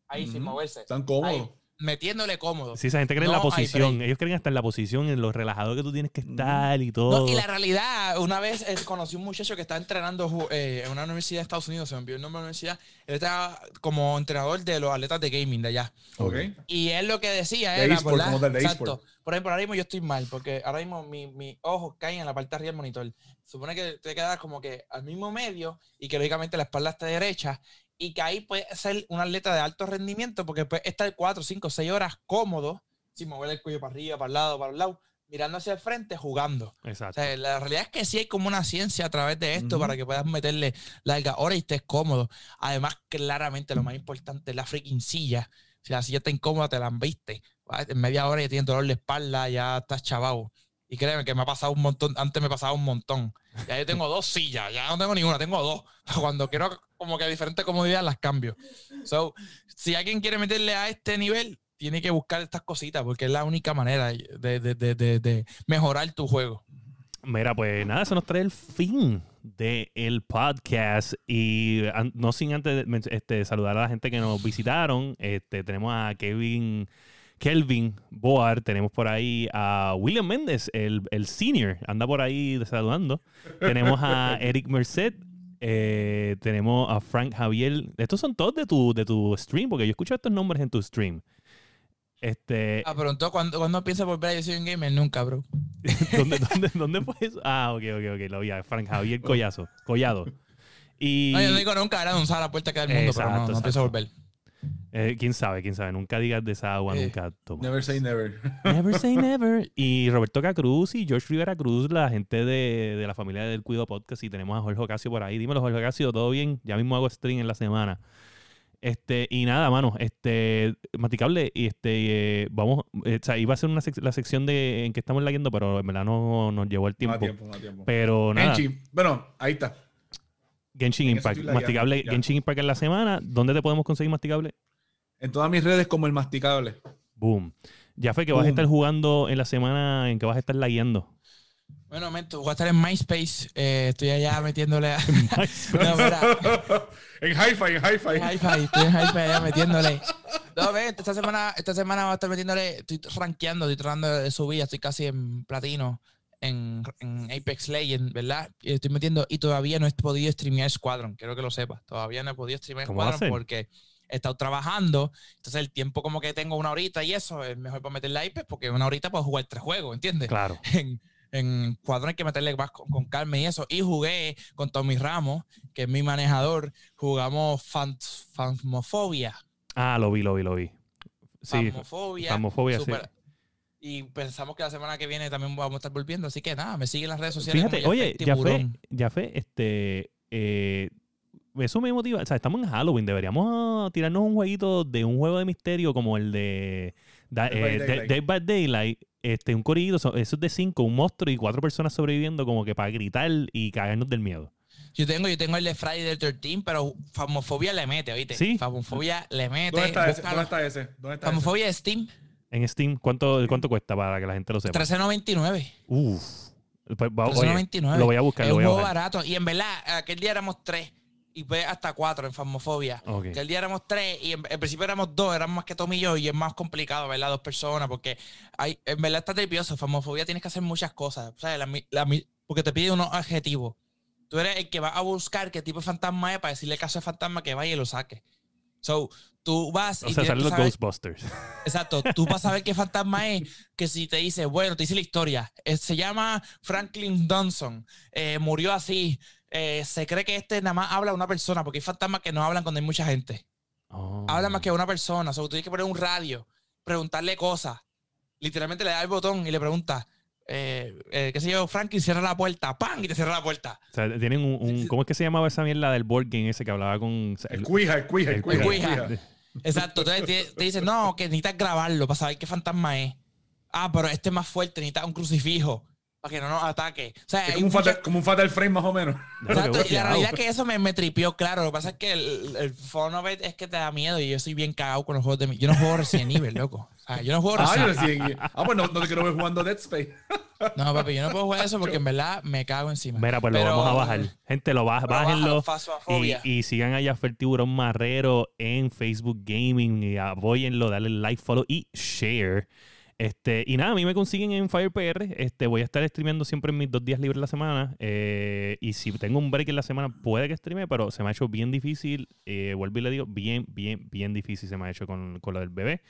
Ahí sin moverse. Están cómodos. Metiéndole cómodo. Sí, esa gente cree en la posición. Ellos creen hasta en la posición, en lo relajado que tú tienes que estar y todo. No, y la realidad, una vez eh, conocí un muchacho que estaba entrenando eh, en una universidad de Estados Unidos, se me envió el nombre de la universidad. Él estaba como entrenador de los atletas de gaming de allá. Ok. Y él lo que decía De era, como tal, de Exacto. eSport. Por ejemplo, ahora mismo yo estoy mal, porque ahora mismo mi- mis ojos caen en la parte de arriba del monitor. Supone que te quedas como que al mismo medio y que lógicamente la espalda está derecha y que ahí puede ser un atleta de alto rendimiento porque puede estar 4, 5, 6 horas cómodo, sin mover el cuello para arriba, para el lado, para el lado, mirando hacia el frente, jugando. O Exacto. sea, la realidad es que sí hay como una ciencia a través de esto para que puedas meterle larga hora y estés cómodo. Además, claramente lo más importante es la freaking silla. Si la silla está incómoda, te la viste. En media hora ya tienes dolor de espalda, ya estás chavado. Y créeme que me ha pasado un montón, antes me pasaba un montón. Ya yo tengo dos sillas, ya no tengo ninguna, tengo dos. Cuando quiero como que diferentes comodidades las cambio. So, si alguien quiere meterle a este nivel, tiene que buscar estas cositas porque es la única manera de, de- de- de- de mejorar tu juego. Mira, pues nada, eso nos trae el fin del podcast. Y no sin antes de este, saludar a la gente que nos visitaron. Este, tenemos a Kevin. Kelvin Boar, tenemos por ahí a William Méndez, el, el senior, anda por ahí saludando. Tenemos a Eric Merced, eh, tenemos a Frank Javier. Estos son todos de tu, de tu stream, porque yo escucho estos nombres en tu stream. Este, Ah, pero entonces, ¿cuándo, cuándo piensas volver a yo soy un gamer? Nunca, bro. ¿Dónde, dónde, dónde fue eso? Ah, ok, ok, ok. Lo vi. a Frank Javier Collazo. Collado. Y No, yo no digo nunca, era de un a la puerta que del mundo, pero no, Exacto, no pienso exacto. volver. Eh, quién sabe, quién sabe. Nunca digas de esa agua, Eh, nunca toma. Never say never. Never say never. Y Roberto Cacruz y George Rivera Cruz, la gente de, de la familia del Cuido Podcast. Y tenemos a Jorge Ocasio por ahí. Dímelo, Jorge Ocasio, ¿todo bien? Ya mismo hago stream en la semana. Este, y nada, mano, este, Maticable, y este, eh, vamos, eh, o sea, iba a ser una sec- la sección de en que estamos leyendo, pero en verdad no nos llevó el No tiempo. da tiempo, no tiempo. Pero nada. Genshin. Bueno, ahí está. Genshin Impact. Masticable ya. Genshin Impact en la semana. ¿Dónde te podemos conseguir Masticable? En todas mis redes como el masticable. Boom. Ya fue que vas a estar jugando en la semana en que vas a estar lagueando. Bueno, momento, voy a estar en MySpace. eh, estoy allá metiéndole a. no, mira, en hi-fi, en hi-fi. en hi-fi, estoy en hi-fi allá metiéndole. No, ven, esta semana, esta semana voy a estar metiéndole. Estoy rankeando, estoy tratando de subir, estoy casi en platino. En, en Apex Legends, ¿verdad? Y estoy metiendo y todavía no he podido streamear Squadron, quiero que lo sepas. Todavía no he podido streamear ¿Cómo va a Squadron porque he estado trabajando. Entonces, el tiempo como que tengo una horita y eso es mejor para meterle a Apex porque una horita puedo jugar tres juegos, ¿entiendes? Claro. en, en cuadrón hay que meterle más con, con calma y eso. Y jugué con Tommy Ramos, que es mi manejador. Jugamos fan, Fanmofobia. Ah, lo vi, lo vi, lo vi. Sí. Fanmofobia. Fanmofobia, sí. Y pensamos que la semana que viene también vamos a estar volviendo. Así que nada, me siguen en las redes sociales. Fíjate, como oye, ya fue, ya fue, este, eh, eso me motiva, o sea, estamos en Halloween, deberíamos tirarnos un jueguito de un juego de misterio como el de Dead by eh, Daylight. Dead by Daylight, este, un corrido, eso es de cinco, un monstruo y cuatro personas sobreviviendo como que para gritar y cagarnos del miedo. Yo tengo, yo tengo el de Friday the 13, pero Famofobia le mete, ¿oíste? Sí. Famofobia le mete. ¿Dónde está ese? ¿Dónde está ese? ¿Dónde está ese? Famofobia de Steam, En Steam, ¿cuánto, cuánto cuesta para que la gente lo sepa? 13.99. Uf. Pues, va- oye, 13.99. lo voy a buscar, Es lo un voy a juego buscar. barato. Y en verdad, aquel día éramos tres. Y fue hasta cuatro en Fasmofobia. Ok. Que el día éramos tres y en, en principio éramos dos, éramos más que Tom y yo. Y es más complicado, ¿verdad? Dos personas. Porque hay, en verdad está tripioso. Fasmofobia tienes que hacer muchas cosas. La, la mi- porque te pide unos adjetivos. Tú eres el que va a buscar qué tipo de fantasma es para decirle caso de fantasma que vaya y lo saque. So, tú vas O y sea, salen los saber- Ghostbusters. Exacto, tú vas a ver qué fantasma es, que si te dice, bueno, te dice la historia, eh, se llama Franklin Dunson, eh, murió así, eh, se cree que este nada más habla a una persona, porque hay fantasmas que no hablan cuando hay mucha gente, Oh. hablan más que a una persona, o sea, tú tienes que poner un radio, preguntarle cosas, literalmente le da el botón y le pregunta, eh, eh, qué sé yo, Franklin, cierra la puerta, ¡pam! y te cierra la puerta. O sea, tienen un, un- ¿Cómo es que se llamaba esa mierda del board game ese que hablaba con. El cuija, el cuija, el el cuija. el cuija. cuija. Exacto, entonces te, te dicen, no, que necesitas grabarlo para saber qué fantasma es. Ah, pero este es más fuerte, necesitas un crucifijo para que no nos ataque. O sea, Es como un, fatal, como un fatal frame más o menos. Exacto, y la realidad es que eso me, me tripió, claro. Lo que pasa es que el, el fun of it es que te da miedo y yo soy bien cagado con los juegos de mi. Yo no juego Resident Evil, loco. Sea, yo no juego Ah, recién. Ah, pues no, no te quiero ver jugando Dead Space. No, papi, yo no puedo jugar eso porque en verdad me cago encima. Mira, pues lo Pero- vamos a bajar. Gente, lo baja, bájenlo. Y sigan allá Fer Tiburón Marrero en Facebook Gaming y apóyenlo, dale like, follow y share. Este, y nada, a mí me consiguen en FirePR. Este, voy a estar streameando siempre en mis dos días libres la semana. eh, y si tengo un break en la semana, puede que streame, pero se me ha hecho bien difícil. Eh, vuelvo y le digo, bien, bien, bien difícil se me ha hecho con, con lo del bebé.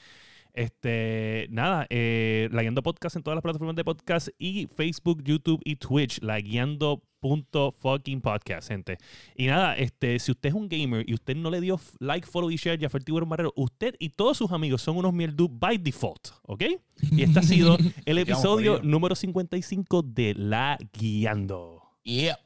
Este, nada, eh, la guiando podcast en todas las plataformas de podcast y Facebook, YouTube y Twitch, la guiando punto fucking podcast, gente. Y nada, este, si usted es un gamer y usted no le dio like, follow y share ya fue el tiburón barrero, usted y todos sus amigos son unos mierdu by default, ¿ok? Y este ha sido el episodio número 55 de La Guiando. Yeah.